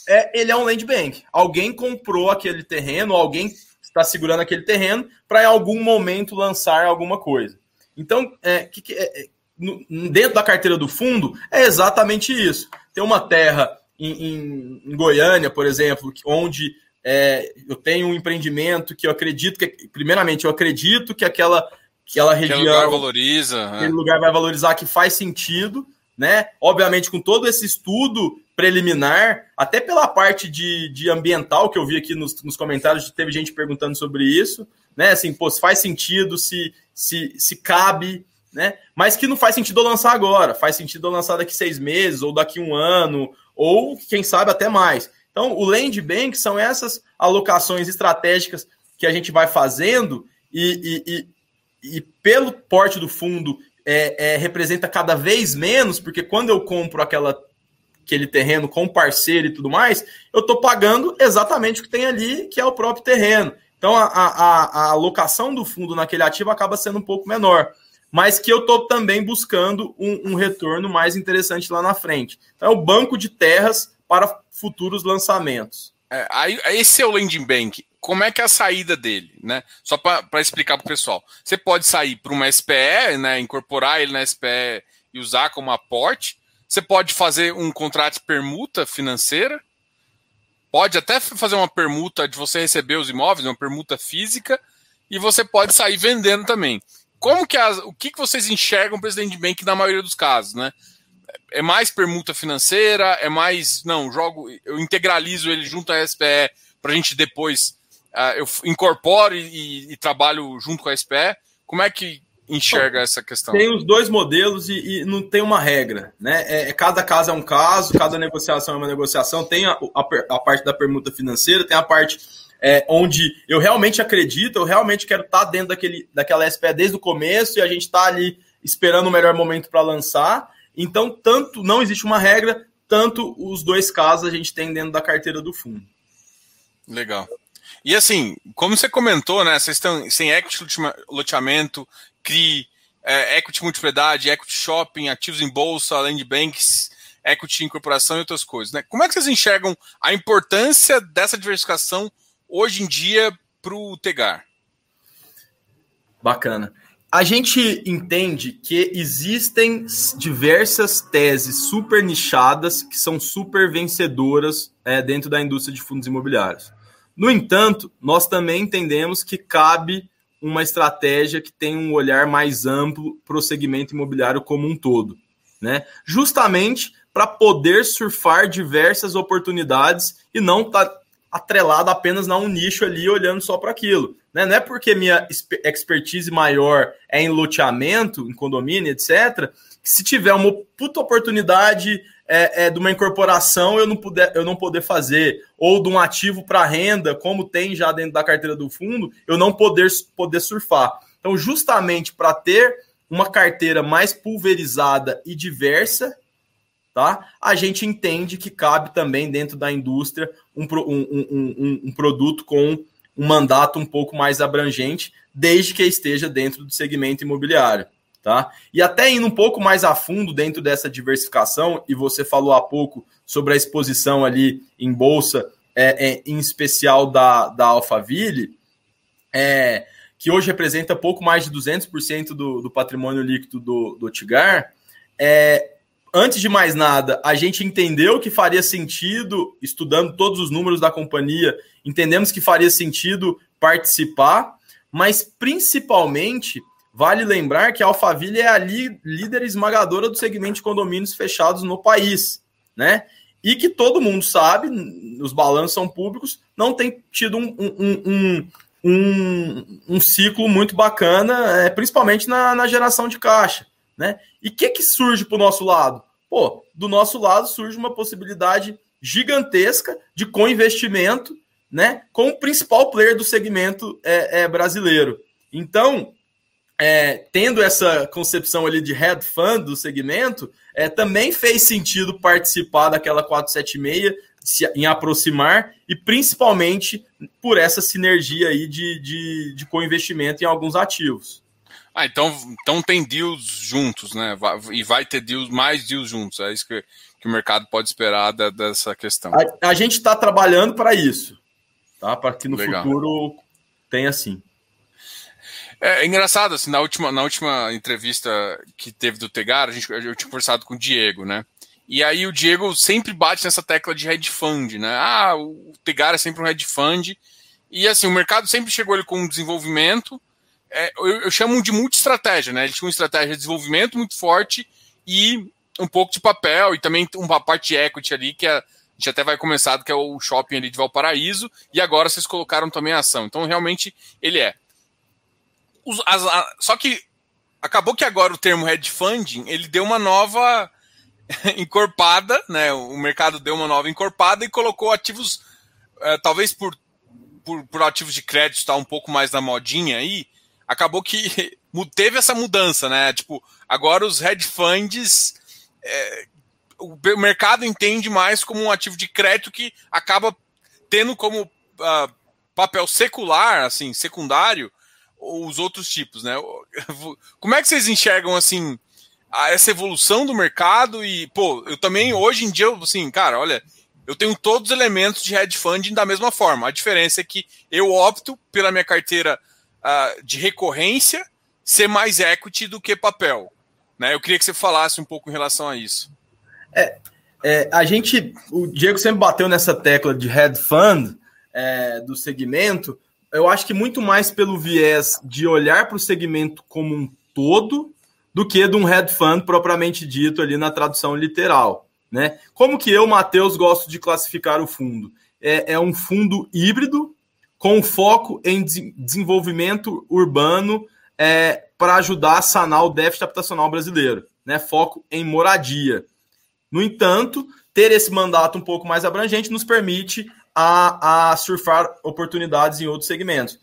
É, ele é um land bank. Alguém comprou aquele terreno, alguém está segurando aquele terreno para em algum momento lançar alguma coisa. Então, é, que, que, é, no, dentro da carteira do fundo, é exatamente isso. Tem uma terra em, em, em Goiânia, por exemplo, onde é, eu tenho um empreendimento que eu acredito que, primeiramente, eu acredito que aquela, aquela região. Aquele
lugar valoriza.
Aquele é. lugar vai valorizar que faz sentido, né? Obviamente, com todo esse estudo preliminar, até pela parte de, de ambiental que eu vi aqui nos, nos comentários, teve gente perguntando sobre isso, né? Assim, pô, se faz sentido, se, se, se cabe, né? Mas que não faz sentido lançar agora, faz sentido lançar daqui seis meses, ou daqui um ano, ou quem sabe até mais. Então, o Land Bank são essas alocações estratégicas que a gente vai fazendo e, e, e, e pelo porte do fundo é, é, representa cada vez menos, porque quando eu compro aquela, aquele terreno com parceiro e tudo mais, eu estou pagando exatamente o que tem ali, que é o próprio terreno. Então a, a, a alocação do fundo naquele ativo acaba sendo um pouco menor. Mas que eu estou também buscando um, um, retorno mais interessante lá na frente. Então é o banco de terras para futuros lançamentos.
É, esse é o landing bank. Como é que é a saída dele, né? Só para explicar para o pessoal. Você pode sair para uma SPE, né? Incorporar ele na SPE e usar como aporte. Você pode fazer um contrato de permuta financeira, pode até fazer uma permuta de você receber os imóveis, uma permuta física, e você pode sair vendendo também. Como que as, o que, que vocês enxergam Presidente Bank na maioria dos casos, né? É mais permuta financeira, é mais não jogo, eu integralizo ele junto à SPE para a gente depois eu incorporo e, e, e, trabalho junto com a SPE. Como é que enxerga essa questão?
Tem os dois modelos e, e não tem uma regra, né? É, é, cada caso é um caso, cada negociação é uma negociação. Tem a, a, a parte da permuta financeira, tem a parte é, onde eu realmente acredito, eu realmente quero estar tá dentro daquele, daquela SPE desde o começo e a gente está ali esperando o melhor momento para lançar. Então, tanto não existe uma regra, tanto os dois casos a gente tem dentro da carteira do fundo.
Legal. E assim, como você comentou, né? Vocês estão sem equity loteamento, CRI, é, equity multiplicidade, equity shopping, ativos em bolsa, land banks, equity incorporação e outras coisas. Né? Como é que vocês enxergam a importância dessa diversificação hoje em dia para o Tegar?
Bacana. A gente entende que existem diversas teses super nichadas que são super vencedoras é, dentro da indústria de fundos imobiliários. No entanto, nós também entendemos que cabe uma estratégia que tem um olhar mais amplo para o segmento imobiliário como um todo, né? Justamente para poder surfar diversas oportunidades e não estar tá atrelado apenas na um nicho ali olhando só para aquilo. Né? Não é porque minha expertise maior é em loteamento, em condomínio, etc., que se tiver uma puta oportunidade é, é, de uma incorporação eu não, puder, eu não poder fazer, ou de um ativo para renda, como tem já dentro da carteira do fundo, eu não poder, poder surfar. Então, justamente para ter uma carteira mais pulverizada e diversa, tá? A gente entende que cabe também dentro da indústria um, um, um, um, produto com um mandato um pouco mais abrangente, desde que esteja dentro do segmento imobiliário. Tá? E até indo um pouco mais a fundo dentro dessa diversificação, e você falou há pouco sobre a exposição ali em bolsa, é, é, em especial da, da Alphaville, é, que hoje representa pouco mais de 200% do, do patrimônio líquido do, do Tigar, é, antes de mais nada, a gente entendeu que faria sentido, estudando todos os números da companhia, entendemos que faria sentido participar, mas principalmente vale lembrar que a Alphaville é a líder esmagadora do segmento de condomínios fechados no país, né? E que todo mundo sabe, os balanços são públicos, não tem tido um, um, um, um, um ciclo muito bacana, é, principalmente na, na geração de caixa. Né? E o que, que surge para o nosso lado? Pô, do nosso lado surge uma possibilidade gigantesca de co-investimento né, com o principal player do segmento é, é brasileiro. Então, é, tendo essa concepção ali de head fund do segmento, é, também fez sentido participar daquela 476 se, em aproximar e principalmente por essa sinergia aí de, de, de co-investimento em alguns ativos.
Ah, então, então tem deals juntos, né? E vai ter deals, mais deals juntos. É isso que, que o mercado pode esperar da, dessa questão.
A, a gente está trabalhando para isso, tá? Para que no Legal. futuro tenha assim.
É, é, engraçado, assim, na última, na última entrevista que teve do Tegar, a gente, eu tinha conversado com o Diego, né? E aí o Diego sempre bate nessa tecla de hedge fund, né? Ah, o Tegar é sempre um hedge fund. E assim, o mercado sempre chegou ali com um desenvolvimento, é, eu, eu, chamo de multi-estratégia, né? Ele tinha uma estratégia de desenvolvimento muito forte e um pouco de papel e também uma parte de equity ali, que a gente até vai começar, que é o shopping ali de Valparaíso, e agora vocês colocaram também a ação. Então, realmente, ele é. Os, as, a, só que acabou que agora o termo hedge funding, ele deu uma nova [laughs] encorpada, né? O mercado deu uma nova encorpada e colocou ativos, é, talvez por, por, por ativos de crédito tá um pouco mais na modinha aí, acabou que [laughs] teve essa mudança, né? Tipo, agora os hedge funds. É, o mercado entende mais como um ativo de crédito que acaba tendo como uh, papel secular, assim, secundário, os outros tipos, né? [laughs] Como é que vocês enxergam, assim, essa evolução do mercado e, pô, eu também, hoje em dia, assim, cara, olha, eu tenho todos os elementos de hedge funding da mesma forma. A diferença é que eu opto pela minha carteira uh, de recorrência ser mais equity do que papel. Né? Eu queria que você falasse um pouco em relação a isso.
É, é a gente, o Diego sempre bateu nessa tecla de hedge fund é, do segmento. Eu acho que muito mais pelo viés de olhar para o segmento como um todo do que de um hedge fund propriamente dito ali na tradução literal. Né? Como que eu, Matheus, gosto de classificar o fundo? É, é um fundo híbrido com foco em desenvolvimento urbano é, para ajudar a sanar o déficit habitacional brasileiro, né? foco em moradia. No entanto, ter esse mandato um pouco mais abrangente nos permite a, a surfar oportunidades em outros segmentos.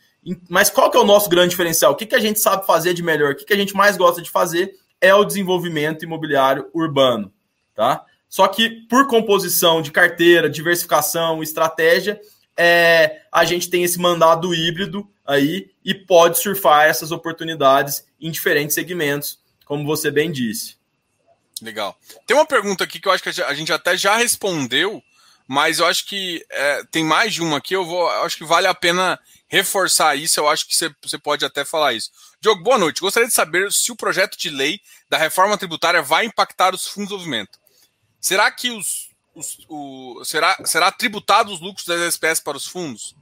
Mas qual que é o nosso grande diferencial? O que, que a gente sabe fazer de melhor? O que, que a gente mais gosta de fazer é o desenvolvimento imobiliário urbano. Tá? Só que por composição de carteira, diversificação, estratégia, é, a gente tem esse mandado híbrido aí e pode surfar essas oportunidades em diferentes segmentos, como você bem disse.
Legal. Tem uma pergunta aqui que eu acho que a gente até já respondeu, mas eu acho que é, tem mais de uma aqui. Eu vou, eu acho que vale a pena reforçar isso. Eu acho que você, pode até falar isso. Diogo, boa noite. Gostaria de saber se o projeto de lei da reforma tributária vai impactar os fundos de desenvolvimento. Será que os, os o, será, será tributado os lucros das SPS para os fundos?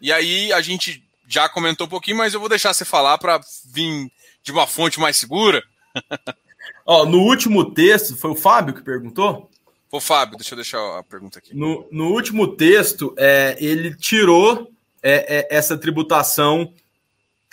E aí a gente já comentou um pouquinho, mas eu vou deixar você falar para vir de uma fonte mais segura. [laughs]
Ó, no último texto, foi o Fábio que perguntou?
O Fábio, deixa eu deixar a pergunta aqui.
No, no último texto, é, ele tirou é, é, essa tributação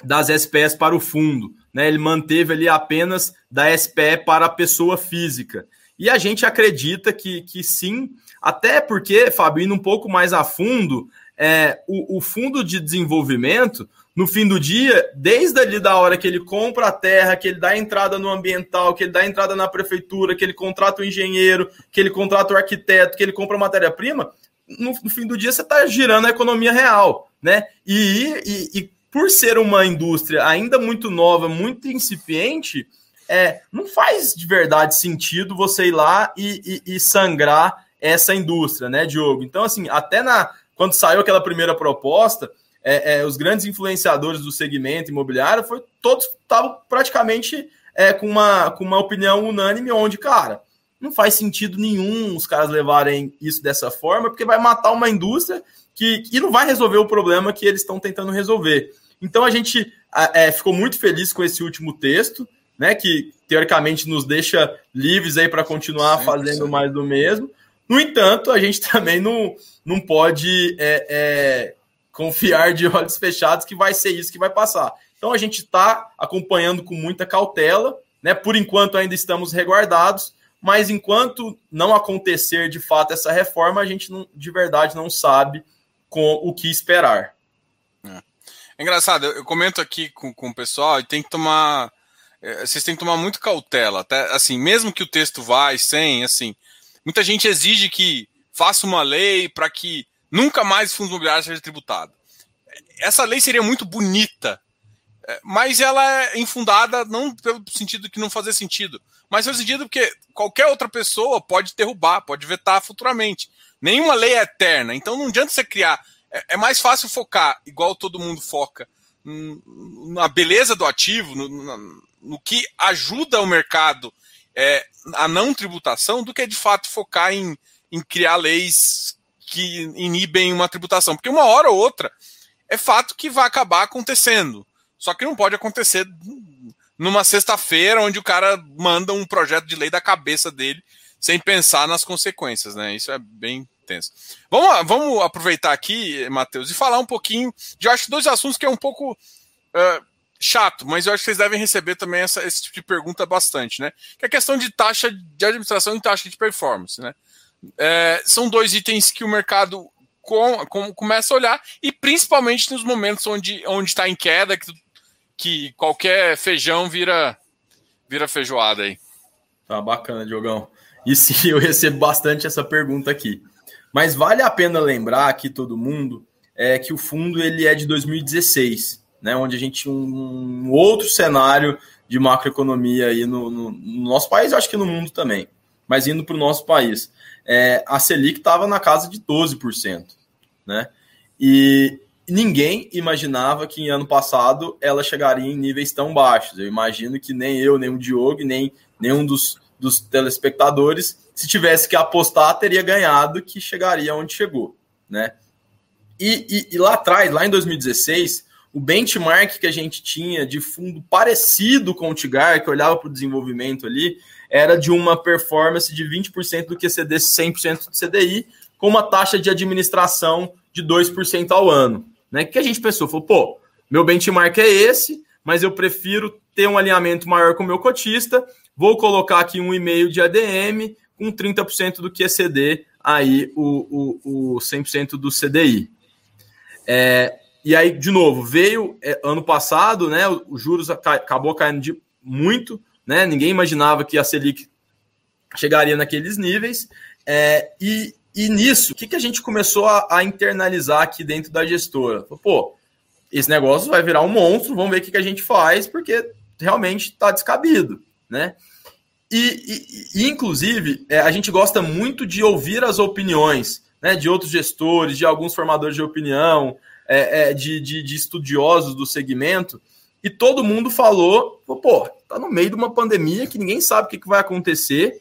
das SPS para o fundo. Né? Ele manteve ali apenas da SPE para a pessoa física. E a gente acredita que, que sim, até porque, Fábio, indo um pouco mais a fundo, é, o, o fundo de desenvolvimento, no fim do dia, desde ali da hora que ele compra a terra, que ele dá entrada no ambiental, que ele dá entrada na prefeitura, que ele contrata o engenheiro, que ele contrata o arquiteto, que ele compra matéria-prima, no, no, fim do dia você está girando a economia real, né? E, e, e, por ser uma indústria ainda muito nova, muito incipiente, é, não faz de verdade sentido você ir lá e, e, e, sangrar essa indústria, né, Diogo? Então, assim, até na quando saiu aquela primeira proposta, é, é, os grandes influenciadores do segmento imobiliário foi todos estavam praticamente é, com, uma, com uma opinião unânime, onde, cara, não faz sentido nenhum os caras levarem isso dessa forma, porque vai matar uma indústria que, que não vai resolver o problema que eles estão tentando resolver. Então a gente é, ficou muito feliz com esse último texto né? Que teoricamente nos deixa livres aí para continuar sim, fazendo mais do mesmo. No entanto, a gente [laughs] também não, não pode é, é, confiar de olhos fechados que vai ser isso que vai passar. Então a gente está acompanhando com muita cautela, né? Por enquanto ainda estamos reguardados, mas enquanto não acontecer de fato essa reforma, a gente não, de verdade não sabe com o que esperar.
É. é engraçado, eu comento aqui com, com o pessoal e tem que tomar é, vocês têm que tomar muito cautela, até assim, mesmo que o texto vai sem, assim, muita gente exige que faça uma lei para que nunca mais fundos imobiliários seja tributado. Essa lei seria muito bonita, é, mas ela é infundada não pelo sentido que não fazer sentido, mas pelo sentido porque qualquer outra pessoa pode derrubar, pode vetar futuramente. Nenhuma lei é eterna, então não adianta você criar. É, é mais fácil focar, igual todo mundo foca, na beleza do ativo, no, no que ajuda o mercado é, a não tributação do que de fato focar em, em criar leis que inibem uma tributação. Porque uma hora ou outra é fato que vai acabar acontecendo. Só que não pode acontecer numa sexta-feira onde o cara manda um projeto de lei da cabeça dele sem pensar nas consequências, né? Isso é bem tenso. Vamos, vamos aproveitar aqui, Matheus, e falar um pouquinho de acho dois assuntos que é um pouco uh, chato, mas eu acho que vocês devem receber também essa, esse tipo de pergunta bastante, né? Que é a questão de taxa de administração e taxa de performance, né? É, são dois itens que o mercado com, com, começa a olhar, e principalmente nos momentos onde está em queda, que, que qualquer feijão vira, vira feijoada aí.
Tá bacana, Diogão. E sim, [laughs] eu recebo bastante essa pergunta aqui. Mas vale a pena lembrar aqui todo mundo é que o fundo ele é de 2016, né, onde a gente tinha um, um outro cenário de macroeconomia aí no, no, no, nosso país, acho que no mundo também, mas indo para o nosso país. É, a Selic estava na casa de 12%, né? E ninguém imaginava que em ano passado ela chegaria em níveis tão baixos. Eu imagino que nem eu, nem o Diogo, nem nenhum dos, dos telespectadores, se tivesse que apostar, teria ganhado que chegaria onde chegou, né? E, e, e lá atrás, lá em 2016, o benchmark que a gente tinha de fundo parecido com o Tigar, que olhava para o desenvolvimento ali, era de uma performance de 20% do QCD, 100% do CDI, com uma taxa de administração de 2% ao ano. Né? Que a gente pensou? Falou, pô, meu benchmark é esse, mas eu prefiro ter um alinhamento maior com o meu cotista, vou colocar aqui um e-mail de ADM com 30% do QCD, aí o, o, o 100% do CDI. É, e aí, de novo, veio é, ano passado, né? Os juros acabou caindo de muito, né? Ninguém imaginava que a Selic chegaria naqueles níveis. É, e, e nisso, o que, que a gente começou a, a internalizar aqui dentro da gestora? Pô, esse negócio vai virar um monstro, vamos ver o que, que a gente faz, porque realmente está descabido, né? E, e, e inclusive, é, a gente gosta muito de ouvir as opiniões né, de outros gestores, de alguns formadores de opinião, é, é, de, de, de, estudiosos do segmento, e todo mundo falou: pô, tá no meio de uma pandemia que ninguém sabe o que, vai acontecer,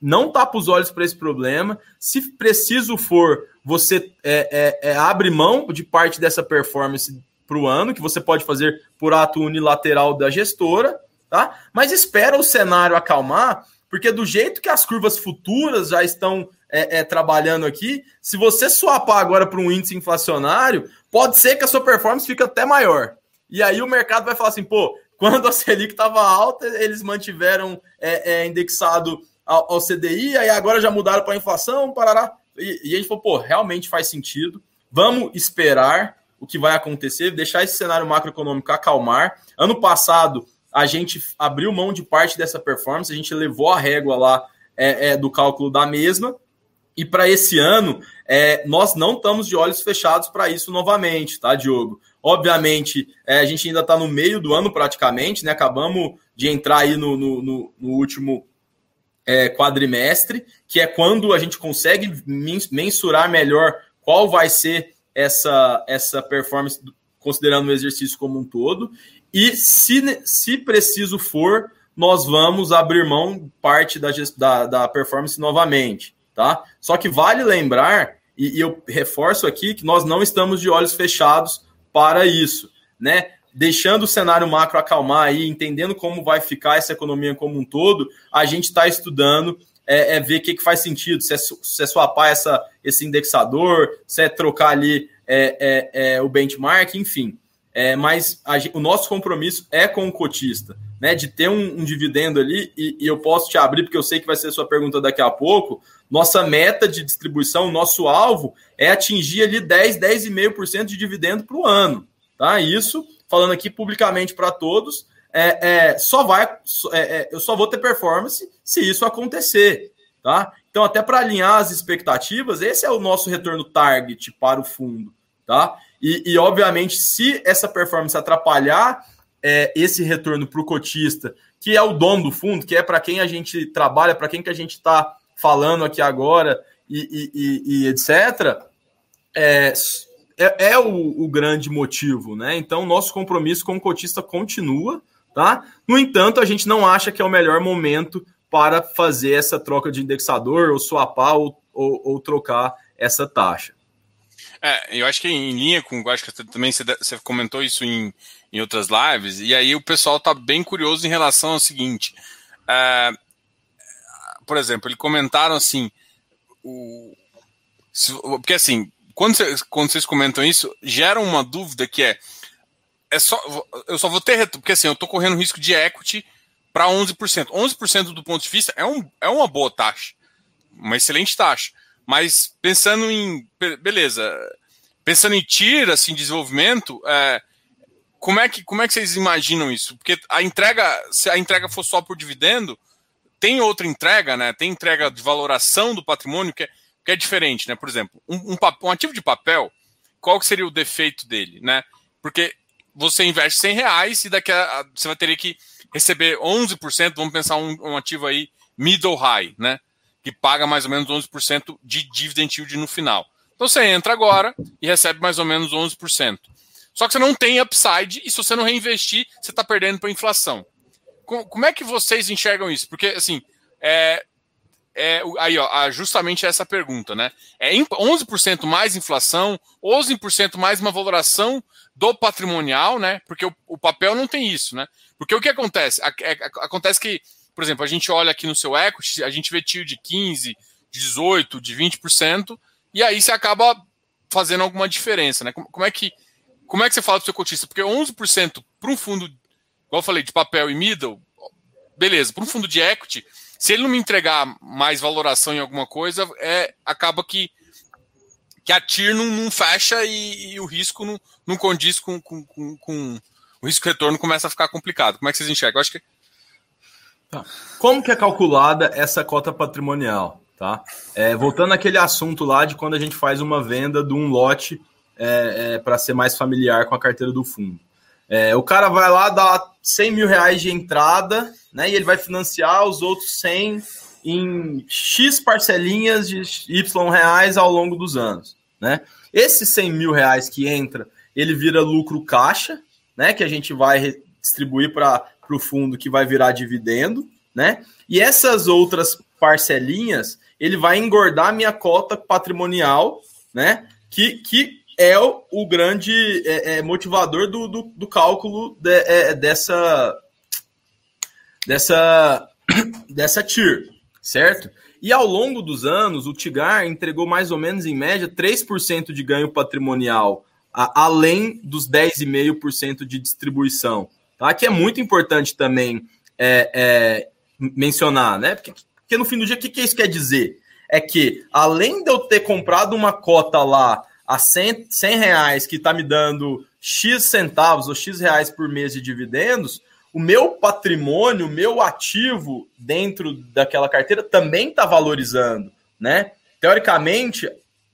não tapa os olhos para esse problema. Se preciso for, você é, é, é, abre mão de parte dessa performance para o ano, que você pode fazer por ato unilateral da gestora, tá? Mas espera o cenário acalmar, porque do jeito que as curvas futuras já estão é, é, trabalhando aqui, se você swapar agora para um índice inflacionário, pode ser que a sua performance fique até maior. E aí o mercado vai falar assim, pô, quando a Selic estava alta, eles mantiveram é, é, indexado ao, ao, CDI, aí agora já mudaram para a inflação, parará. E, e a gente falou, pô, realmente faz sentido. Vamos esperar o que vai acontecer, deixar esse cenário macroeconômico acalmar. Ano passado, a gente abriu mão de parte dessa performance, a gente levou a régua lá é, é, do cálculo da mesma, e para esse ano, é, nós não estamos de olhos fechados para isso novamente, tá, Diogo? Obviamente, é, a gente ainda está no meio do ano praticamente, né? Acabamos de entrar aí no, no, no, no último é, quadrimestre, que é quando a gente consegue mensurar melhor qual vai ser essa, essa performance, considerando o exercício como um todo. E se, se preciso for, nós vamos abrir mão parte da, da, da performance novamente tá? Só que vale lembrar, e, e eu reforço aqui, que nós não estamos de olhos fechados para isso, né? Deixando o cenário macro acalmar aí, entendendo como vai ficar essa economia como um todo, a gente está estudando é, é, ver o que, que faz sentido, se é, se é swapar essa, esse indexador, se é trocar ali é, é, é o benchmark, enfim. É, mas a, o nosso compromisso é com o cotista, né? De ter um, um dividendo ali, e, e, eu posso te abrir, porque eu sei que vai ser a sua pergunta daqui a pouco. Nossa meta de distribuição, nosso alvo é atingir ali 10, 10,5% de dividendo para o ano. Tá? Isso, falando aqui publicamente para todos, é, é, só vai. É, é, eu só vou ter performance se isso acontecer. Tá? Então, até para alinhar as expectativas, esse é o nosso retorno target para o fundo. Tá? E, e obviamente, se essa performance atrapalhar é, esse retorno para o cotista, que é o dono do fundo, que é para quem a gente trabalha, para quem que a gente está falando aqui agora e, e, e etc., é, é, é o, o, grande motivo, né? Então, nosso compromisso com o cotista continua, tá? No entanto, a gente não acha que é o melhor momento para fazer essa troca de indexador, ou swapar, ou, ou, ou trocar essa taxa.
É, eu acho que em linha com, acho que também você, comentou isso em, em outras lives, e aí o pessoal está bem curioso em relação ao seguinte: é, por exemplo, eles comentaram assim, o, se, porque assim, quando, quando vocês comentam isso, gera uma dúvida que é, é só, eu só vou ter, porque assim, eu estou correndo risco de equity para 11%. 11% do ponto de vista é, um, é uma boa taxa, uma excelente taxa. Mas pensando em, beleza, pensando em TIR, assim, desenvolvimento, é, como, é que, como é que vocês imaginam isso? Porque a entrega, se a entrega for só por dividendo, tem outra entrega, né? Tem entrega de valoração do patrimônio que é, que é diferente, né? Por exemplo, um, um, um ativo de papel qual que seria o defeito dele, né? Porque você investe 100 reais e daqui a, você vai ter que receber 11%, vamos pensar um, um ativo aí middle high, né? Que paga mais ou menos 11% de dividend yield no final. Então você entra agora e recebe mais ou menos 11%. Só que você não tem upside e se você não reinvestir, você está perdendo para a inflação. Como é que vocês enxergam isso? Porque, assim, é, é aí, ó, justamente essa pergunta, né? É 11% mais inflação, 11% mais uma valoração do patrimonial, né? Porque o, o, papel não tem isso, né? Porque o que acontece? É, acontece que, por exemplo, a gente olha aqui no seu equity, a gente vê tio de 15, 18, de 20%, e aí você acaba fazendo alguma diferença, né? Como, como é que como é que você fala para o seu cotista? Porque 11% para um fundo, igual eu falei, de papel e middle, beleza, para um fundo de equity, se ele não me entregar mais valoração em alguma coisa, é, acaba que, que a TIR não, não fecha e, e, o risco não, não condiz com, com, com, com, o risco retorno começa a ficar complicado. Como é que vocês enxergam? Eu acho que.
Tá. Como que é calculada essa cota patrimonial? Tá? É, voltando àquele assunto lá de quando a gente faz uma venda de um lote é, é, para ser mais familiar com a carteira do fundo. É, o cara vai lá, dá 100 mil reais de entrada, né? E ele vai financiar os outros 100 em X parcelinhas de Y reais ao longo dos anos, né? Esses 100 mil reais que entra, ele vira lucro caixa, né? Que a gente vai distribuir para o fundo que vai virar dividendo, né? E essas outras parcelinhas, ele vai engordar minha cota patrimonial, né? Que, que é o, o grande é, é, motivador do, do, do cálculo de, é, dessa dessa [coughs] dessa tier, certo? E ao longo dos anos, o Tigar entregou mais ou menos em média 3% de ganho patrimonial, a, além dos 10,5% de distribuição, tá? Que é muito importante também é, é, mencionar, né? Porque, porque no fim do dia, o que, que isso quer dizer? É que além de eu ter comprado uma cota lá a 100, 100 reais que está me dando X centavos ou X reais por mês de dividendos, o meu patrimônio, o meu ativo dentro daquela carteira também está valorizando, né? Teoricamente,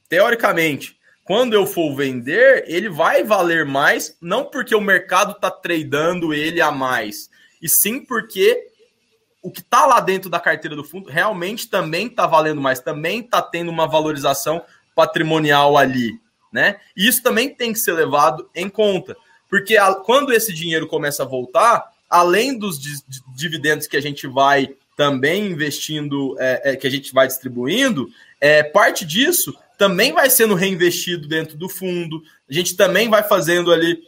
teoricamente, quando eu for vender, ele vai valer mais, não porque o mercado está tradando ele a mais, e sim porque o que está lá dentro da carteira do fundo realmente também está valendo mais, também está tendo uma valorização patrimonial ali, né? E isso também tem que ser levado em conta, porque a, quando esse dinheiro começa a voltar, além dos dividendos que a gente vai também investindo, é, é, que a gente vai distribuindo, é, parte disso também vai sendo reinvestido dentro do fundo. A gente também vai fazendo ali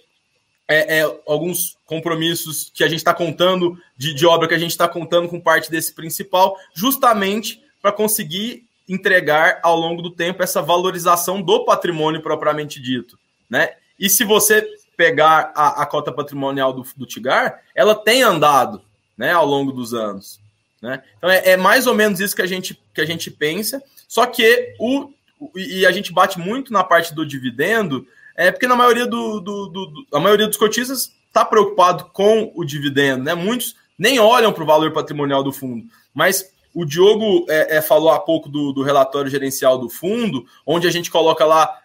é, é, alguns compromissos que a gente está contando de, de obra que a gente está contando com parte desse principal, justamente para conseguir entregar ao longo do tempo essa valorização do patrimônio propriamente dito, né? E se você pegar a, a cota patrimonial do, do Tigar, ela tem andado, né, ao longo dos anos, né? Então é, é, mais ou menos isso que a gente que a gente pensa, só que o e a gente bate muito na parte do dividendo, é porque na maioria do, do, do, do a maioria dos cotistas está preocupado com o dividendo, né? Muitos nem olham para o valor patrimonial do fundo, mas o Diogo é, é, falou há pouco do, do, relatório gerencial do fundo, onde a gente coloca lá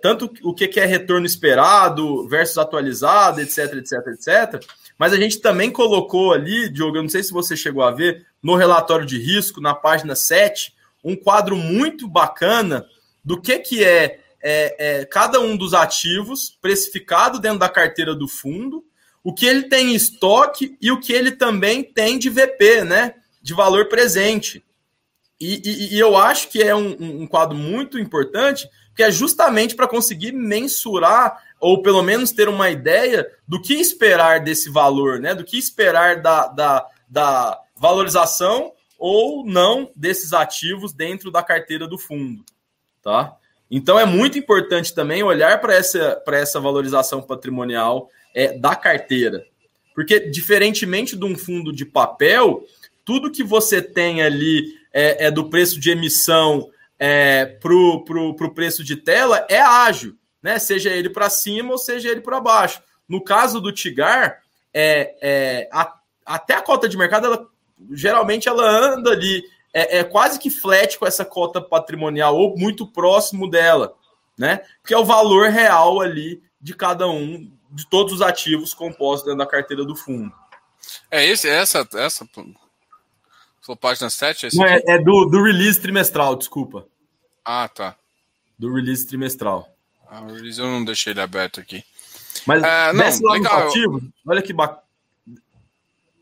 tanto o que, que é retorno esperado versus atualizado, etc, etc, etc. Mas a gente também colocou ali, Diogo, eu não sei se você chegou a ver, no relatório de risco, na página 7, um quadro muito bacana do que, que é, é, é cada um dos ativos precificado dentro da carteira do fundo, o que ele tem em estoque e o que ele também tem de VP, né? De valor presente. E, e, e eu acho que é um, um, quadro muito importante, que é justamente para conseguir mensurar, ou pelo menos ter uma ideia do que esperar desse valor, né? Do que esperar da, da, da valorização ou não desses ativos dentro da carteira do fundo. Tá? Então é muito importante também olhar para essa, essa valorização patrimonial é, da carteira. Porque, diferentemente de um fundo de papel, tudo que você tem ali é, é do preço de emissão é, para o preço de tela é ágil, né? Seja ele para cima ou seja ele para baixo. No caso do Tigar, é, é, a, até a cota de mercado, ela, geralmente ela anda ali, é, é, quase que flat com essa cota patrimonial, ou muito próximo dela. né? Que é o valor real ali de cada um, de todos os ativos compostos dentro da carteira do fundo.
É esse, essa, essa sua página 7? É,
Não, é, é, do, do release trimestral, desculpa.
Ah, tá.
Do release trimestral.
Ah, o release eu não deixei ele aberto aqui.
Mas é, não, legal. Ativo, olha que bacana.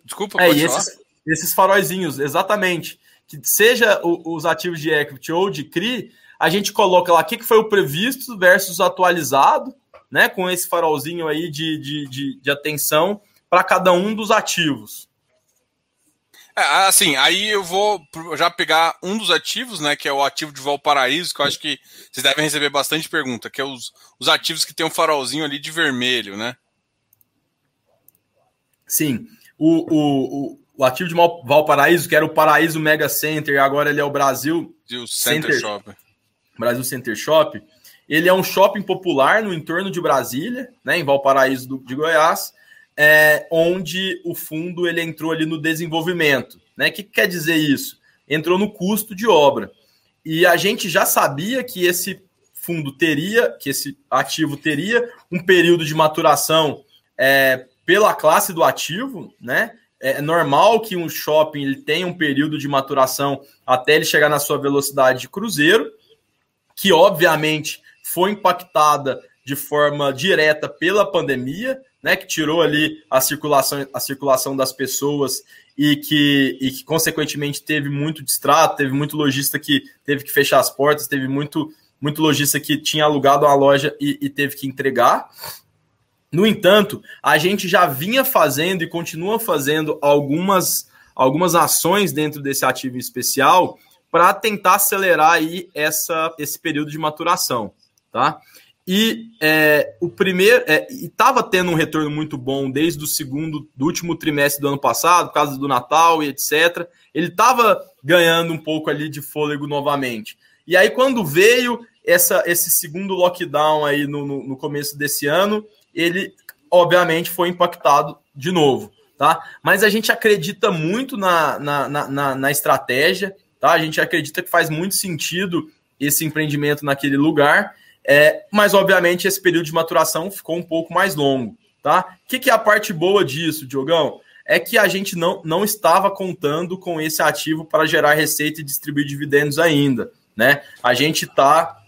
Desculpa,
é, esses, esses faróizinhos, exatamente. Que seja o, os ativos de equity ou de CRI, a gente coloca lá o que, que foi o previsto versus atualizado, né? Com esse farolzinho aí de, de, de, de atenção para cada um dos ativos.
É, assim, aí eu vou já pegar um dos ativos, né, que é o ativo de Valparaíso, que eu acho que vocês devem receber bastante pergunta, que é os, os ativos que tem um farolzinho ali de vermelho, né?
Sim. O, o, o, o ativo de Valparaíso, que era o Paraíso Mega Center, e agora ele é o Brasil
o Center, Center Shop.
Brasil Center Shop. Ele é um shopping popular no entorno de Brasília, né, em Valparaíso do, de Goiás é, onde o fundo ele entrou ali no desenvolvimento. Né? O que, que quer dizer isso? Entrou no custo de obra. E a gente já sabia que esse fundo teria, que esse ativo teria um período de maturação é, pela classe do ativo, né? É normal que um shopping ele tenha um período de maturação até ele chegar na sua velocidade de cruzeiro, que obviamente foi impactada de forma direta pela pandemia, né, que tirou ali a circulação, a circulação das pessoas e que, e que, consequentemente, teve muito distrato, teve muito lojista que teve que fechar as portas, teve muito, muito lojista que tinha alugado uma loja e, e teve que entregar. No entanto, a gente já vinha fazendo e continua fazendo algumas, algumas ações dentro desse ativo especial para tentar acelerar aí essa, esse período de maturação, tá? E é, o primeiro é, estava tendo um retorno muito bom desde o segundo, do último trimestre do ano passado, por causa do Natal e etc. Ele estava ganhando um pouco ali de fôlego novamente. E aí, quando veio essa, esse segundo lockdown aí no, no, no começo desse ano, ele obviamente foi impactado de novo. Tá? Mas a gente acredita muito na, na, na, na estratégia, tá? A gente acredita que faz muito sentido esse empreendimento naquele lugar é, mas, obviamente, esse período de maturação ficou um pouco mais longo. Tá? O que, que é a parte boa disso, Diogão? É que a gente não, não estava contando com esse ativo para gerar receita e distribuir dividendos ainda. Né? A gente está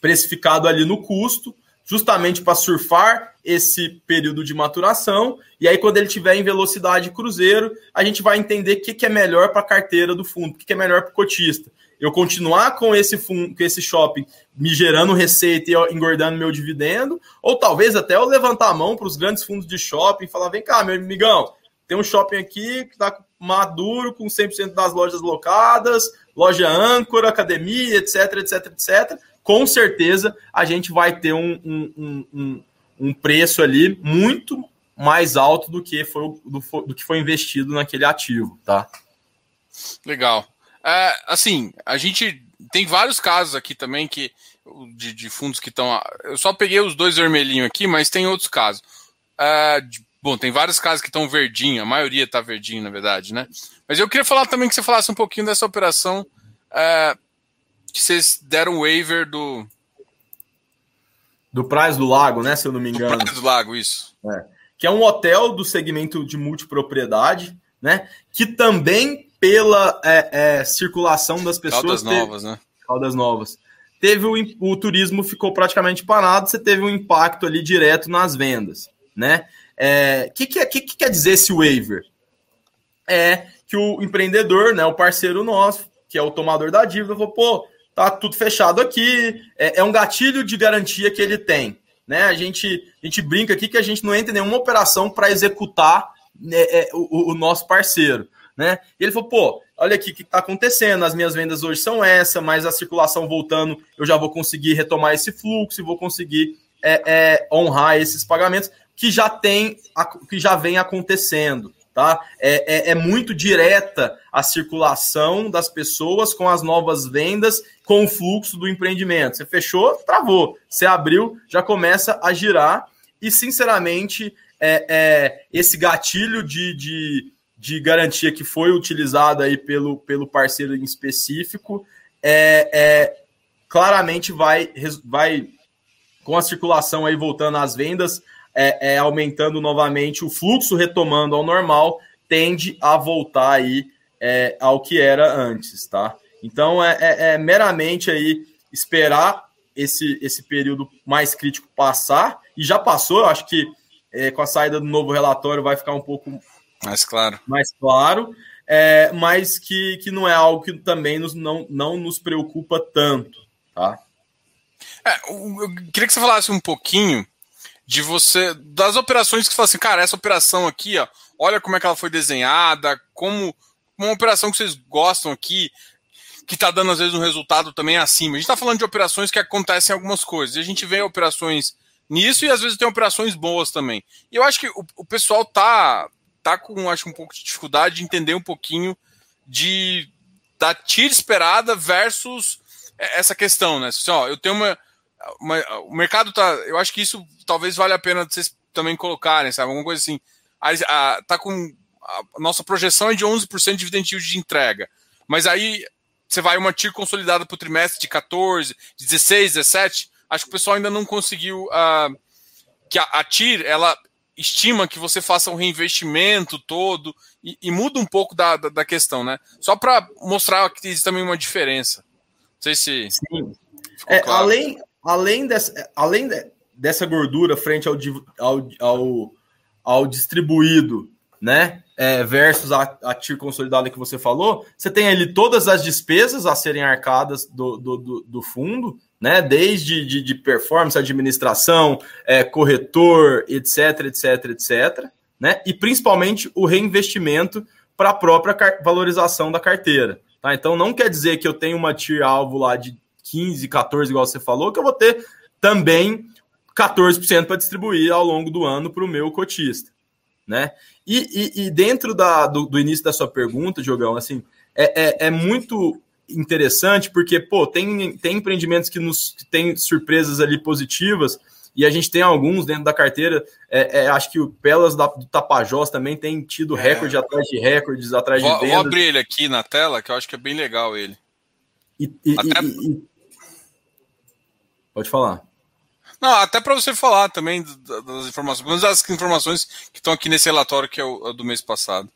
precificado ali no custo, justamente para surfar esse período de maturação. E aí, quando ele tiver em velocidade cruzeiro, a gente vai entender o que, que é melhor para a carteira do fundo, o que, que é melhor para o cotista eu continuar com esse com esse shopping me gerando receita e engordando meu dividendo, ou talvez até eu levantar a mão para os grandes fundos de shopping e falar: vem cá, meu amigão, tem um shopping aqui que está maduro, com 100% das lojas locadas, loja âncora, academia, etc, etc, etc. Com certeza a gente vai ter um, um, um, um preço ali muito mais alto do que foi, do, do que foi investido naquele ativo, tá?
Legal. É, assim, a gente tem vários casos aqui também que de, de fundos que estão. Eu só peguei os dois vermelhinhos aqui, mas tem outros casos. É, bom, tem vários casos que estão verdinho, a maioria está verdinho, na verdade, né? Mas eu queria falar também que você falasse um pouquinho dessa operação é, que vocês deram waiver do.
Do Praia do Lago, né? Se eu não me engano. Do
Praia do Lago, isso.
É. Que é um hotel do segmento de multipropriedade, né? Que também pela é, é, circulação das pessoas. Caldas
teve, novas, né?
Caldas novas. Teve o, o turismo ficou praticamente parado, você teve um impacto ali direto nas vendas, né? O é, que, que, que, que quer dizer esse waiver? É que o empreendedor, né, o parceiro nosso, que é o tomador da dívida, falou, pô, tá tudo fechado aqui, é, é, um gatilho de garantia que ele tem. Né? A, gente, a gente brinca aqui que a gente não entra em nenhuma operação para executar né, é, o, o, nosso parceiro né? E ele falou, pô, olha aqui o que está acontecendo, as minhas vendas hoje são essa, mas a circulação voltando, eu já vou conseguir retomar esse fluxo e vou conseguir é, é, honrar esses pagamentos que já tem, que já vem acontecendo. Tá? É, é, é, muito direta a circulação das pessoas com as novas vendas, com o fluxo do empreendimento. Você fechou, travou. Você abriu, já começa a girar. E, sinceramente, é, é esse gatilho de, de, de garantia que foi utilizado aí pelo, pelo parceiro em específico é, é claramente vai, vai com a circulação aí voltando às vendas, é, é, aumentando novamente, o fluxo retomando ao normal, tende a voltar aí é, ao que era antes, tá? Então é, é, é meramente aí esperar esse, esse período mais crítico passar, e já passou, eu acho que é, com a saída do novo relatório vai ficar um pouco
mais claro.
Mais claro, é, mas que, que não é algo que também nos, não, não nos preocupa tanto, tá?
É, eu queria que você falasse um pouquinho de você, das operações que você fala assim, cara, essa operação aqui, ó, olha como é que ela foi desenhada, como uma operação que vocês gostam aqui, que está dando às vezes um resultado também acima. A gente está falando de operações que acontecem algumas coisas. E a gente vê operações nisso e às vezes tem operações boas também. E eu acho que o, o pessoal tá tá com acho um pouco de dificuldade de entender um pouquinho de da tira esperada versus essa questão, né? Assim, ó, eu tenho uma, uma, o mercado tá, eu acho que isso talvez valha a pena vocês também colocarem, sabe? Alguma coisa assim. A, a, tá com a nossa projeção é de 11% de dividend yield de entrega. Mas aí você vai uma TIR consolidada para o trimestre de 14, 16, 17. Acho que o pessoal ainda não conseguiu. Uh, que a, a TIR ela estima que você faça um reinvestimento todo e, e muda um pouco da, da, da questão, né? Só para mostrar que existe também uma diferença. Não sei se. Sim.
É, claro. além, além, dessa, além dessa gordura frente ao, ao, ao, ao distribuído, né? É, versus a, a TIR consolidada que você falou, você tem ali todas as despesas a serem arcadas do, do, do, do fundo, né? Desde de, de performance, administração, é, corretor, etc, etc, etc, né? E principalmente o reinvestimento para a própria valorização da carteira. Tá? Então não quer dizer que eu tenho uma TIR alvo lá de 15, 14, igual você falou, que eu vou ter também 14% para distribuir ao longo do ano para o meu cotista. Né? E, e, e dentro da, do, do, início da sua pergunta, Jogão, assim, é, é, é muito interessante, porque, pô, tem, tem empreendimentos que nos que tem surpresas ali positivas, e a gente tem alguns dentro da carteira. É, é, acho que o Pelas da, do Tapajós também tem tido é. recorde atrás de recordes, atrás
vou,
de vendas.
Vou abrir ele aqui na tela, que eu acho que é bem legal ele.
E, e, até... e, Pode falar.
Não, até para você falar também das informações, as informações que estão aqui nesse relatório que é o do mês passado.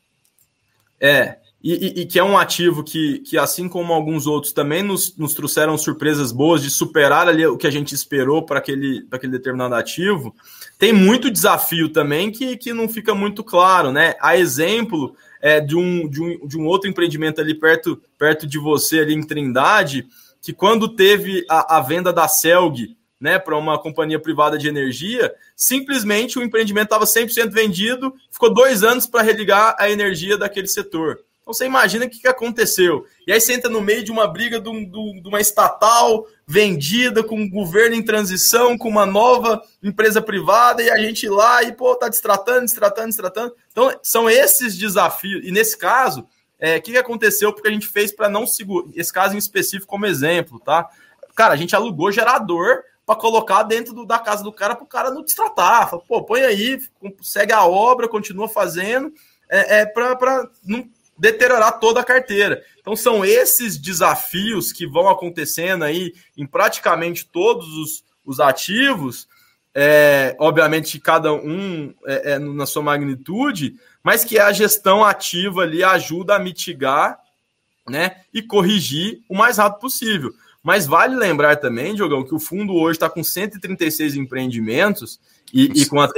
É, e, e, e, que é um ativo que, que, assim como alguns outros, também nos, nos trouxeram surpresas boas de superar ali o que a gente esperou para aquele, aquele determinado ativo, tem muito desafio também que, que não fica muito claro, né? A exemplo é, de, um, de, um, de um outro empreendimento ali perto, perto de você, ali em Trindade, que quando teve a, a venda da Celg né, para uma companhia privada de energia, simplesmente o empreendimento estava 100% vendido, ficou dois anos para religar a energia daquele setor. Então você imagina o que, que aconteceu. E aí você entra no meio de uma briga de, um, de uma estatal vendida, com um governo em transição, com uma nova empresa privada, e a gente lá e, pô, tá destratando, destratando, destratando. Então, são esses desafios. E nesse caso, é, o que, que aconteceu? Porque a gente fez para não segurar, esse caso em específico como exemplo, tá? Cara, a gente alugou gerador para colocar dentro do, da casa do cara para o cara não destratar. Fala, pô, põe aí, segue a obra, continua fazendo, é, é para não deteriorar toda a carteira. Então são esses desafios que vão acontecendo aí em praticamente todos os, os ativos, é, obviamente cada um é, é, na sua magnitude, mas que a gestão ativa ali ajuda a mitigar né, e corrigir o mais rápido possível. Mas vale lembrar também, Diogão, que o fundo hoje está com 136 empreendimentos e, e com a,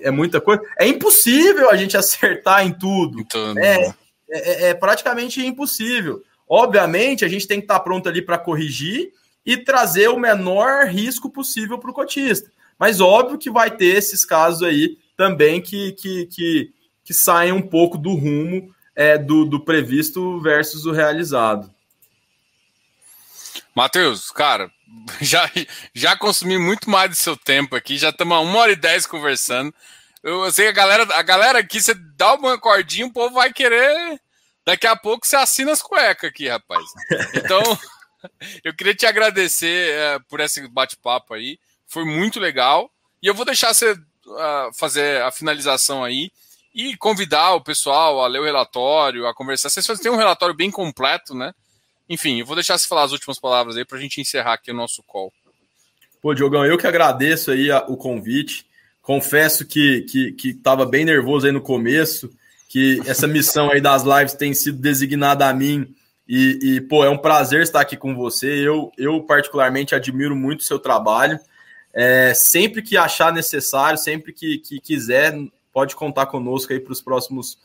é muita coisa. É impossível a gente [laughs] acertar em tudo. Então, é, é, é, é praticamente impossível. Obviamente, a gente tem que estar pronto ali para corrigir e trazer o menor risco possível para o cotista. Mas óbvio que vai ter esses casos aí também que, que, que, que saem um pouco do rumo é, do, do previsto versus o realizado.
Matheus, cara, [laughs] já, já consumi muito mais do seu tempo aqui, já estamos a uma hora e dez conversando. Eu sei a galera, a galera aqui, você dá uma cordinha, o povo vai querer. Daqui a pouco você assina as cuecas aqui, rapaz. Então, [laughs] eu queria te agradecer é, por esse bate-papo aí. Foi muito legal. E eu vou deixar você uh, fazer a finalização aí e convidar o pessoal a ler o relatório, a conversar. Vocês têm um relatório bem completo, né? enfim, eu vou deixar você falar as últimas palavras aí para a gente encerrar aqui o nosso call.
Pô, Diogão, eu que agradeço aí a, o convite. Confesso que, que, que tava bem nervoso aí no começo, que essa missão aí das lives tem sido designada a mim. E, e, pô, é um prazer estar aqui com você. Eu, eu particularmente admiro muito o seu trabalho. É, sempre que achar necessário, sempre que, que quiser, pode contar conosco aí para os próximos,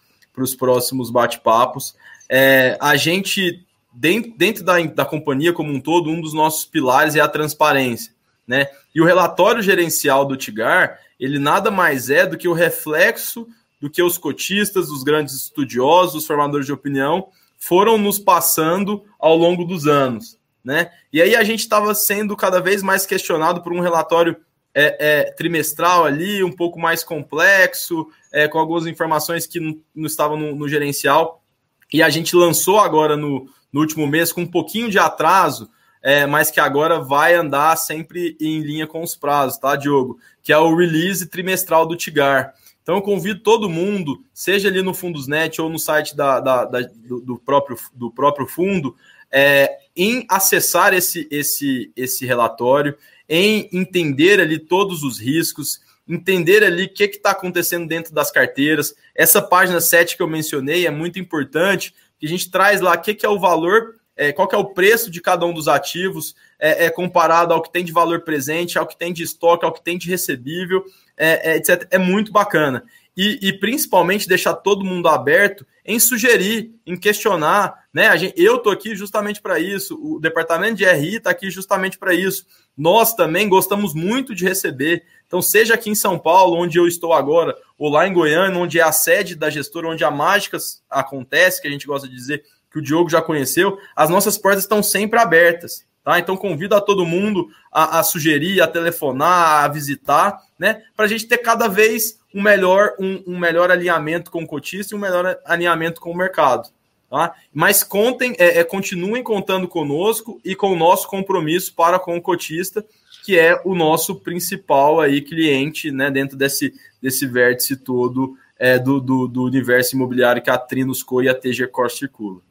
próximos bate-papos. É, a gente, dentro, dentro da, da companhia como um todo, um dos nossos pilares é a transparência. Né? E o relatório gerencial do Tigar, ele nada mais é do que o reflexo do que os cotistas, os grandes estudiosos, os formadores de opinião foram nos passando ao longo dos anos. Né? E aí a gente estava sendo cada vez mais questionado por um relatório é, é, trimestral ali, um pouco mais complexo, é, com algumas informações que não, não estavam no, no, gerencial. E a gente lançou agora no, no último mês com um pouquinho de atraso, é, mas que agora vai andar sempre em linha com os prazos, tá, Diogo? Que é o release trimestral do Tigar. Então eu convido todo mundo, seja ali no Fundosnet ou no site da, da, da do, do, próprio, do próprio fundo, é, em acessar esse, esse, esse relatório, em entender ali todos os riscos, entender ali o que está acontecendo dentro das carteiras. Essa página 7 que eu mencionei é muito importante, que a gente traz lá o que, que é o valor, é, qual que é o preço de cada um dos ativos, é, é, comparado ao que tem de valor presente, ao que tem de estoque, ao que tem de recebível, é, é etc. É muito bacana. E, e, principalmente deixar todo mundo aberto em sugerir, em questionar, né? A gente, eu tô aqui justamente para isso, o departamento de RI está aqui justamente para isso. Nós também gostamos muito de receber. Então, seja aqui em São Paulo, onde eu estou agora, ou lá em Goiânia, onde é a sede da gestora, onde a mágica acontece, que a gente gosta de dizer que o Diogo já conheceu, as nossas portas estão sempre abertas. Tá? Então convido a todo mundo a, a sugerir, a telefonar, a visitar, né? Para a gente ter cada vez um melhor, um, um, melhor alinhamento com o cotista e um melhor alinhamento com o mercado. Tá? Mas contem, é, é, continuem contando conosco e com o nosso compromisso para com o cotista, que é o nosso principal aí cliente né, dentro desse, desse vértice todo é, do, do, do, universo imobiliário que a Trinos Co e a TG Core circula.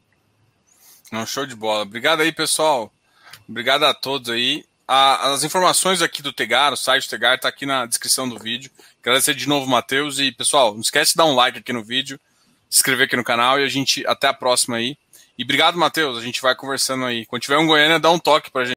Não, show de bola. Obrigado aí, pessoal. Obrigado a todos aí. As informações aqui do Tegar, o site do Tegar, está aqui na descrição do vídeo. Agradecer de novo, Matheus. E, pessoal, não esquece de dar um like aqui no vídeo, se inscrever aqui no canal e a gente até a próxima aí. E obrigado, Matheus. A gente vai conversando aí. Quando tiver um Goiânia, dá um toque pra gente.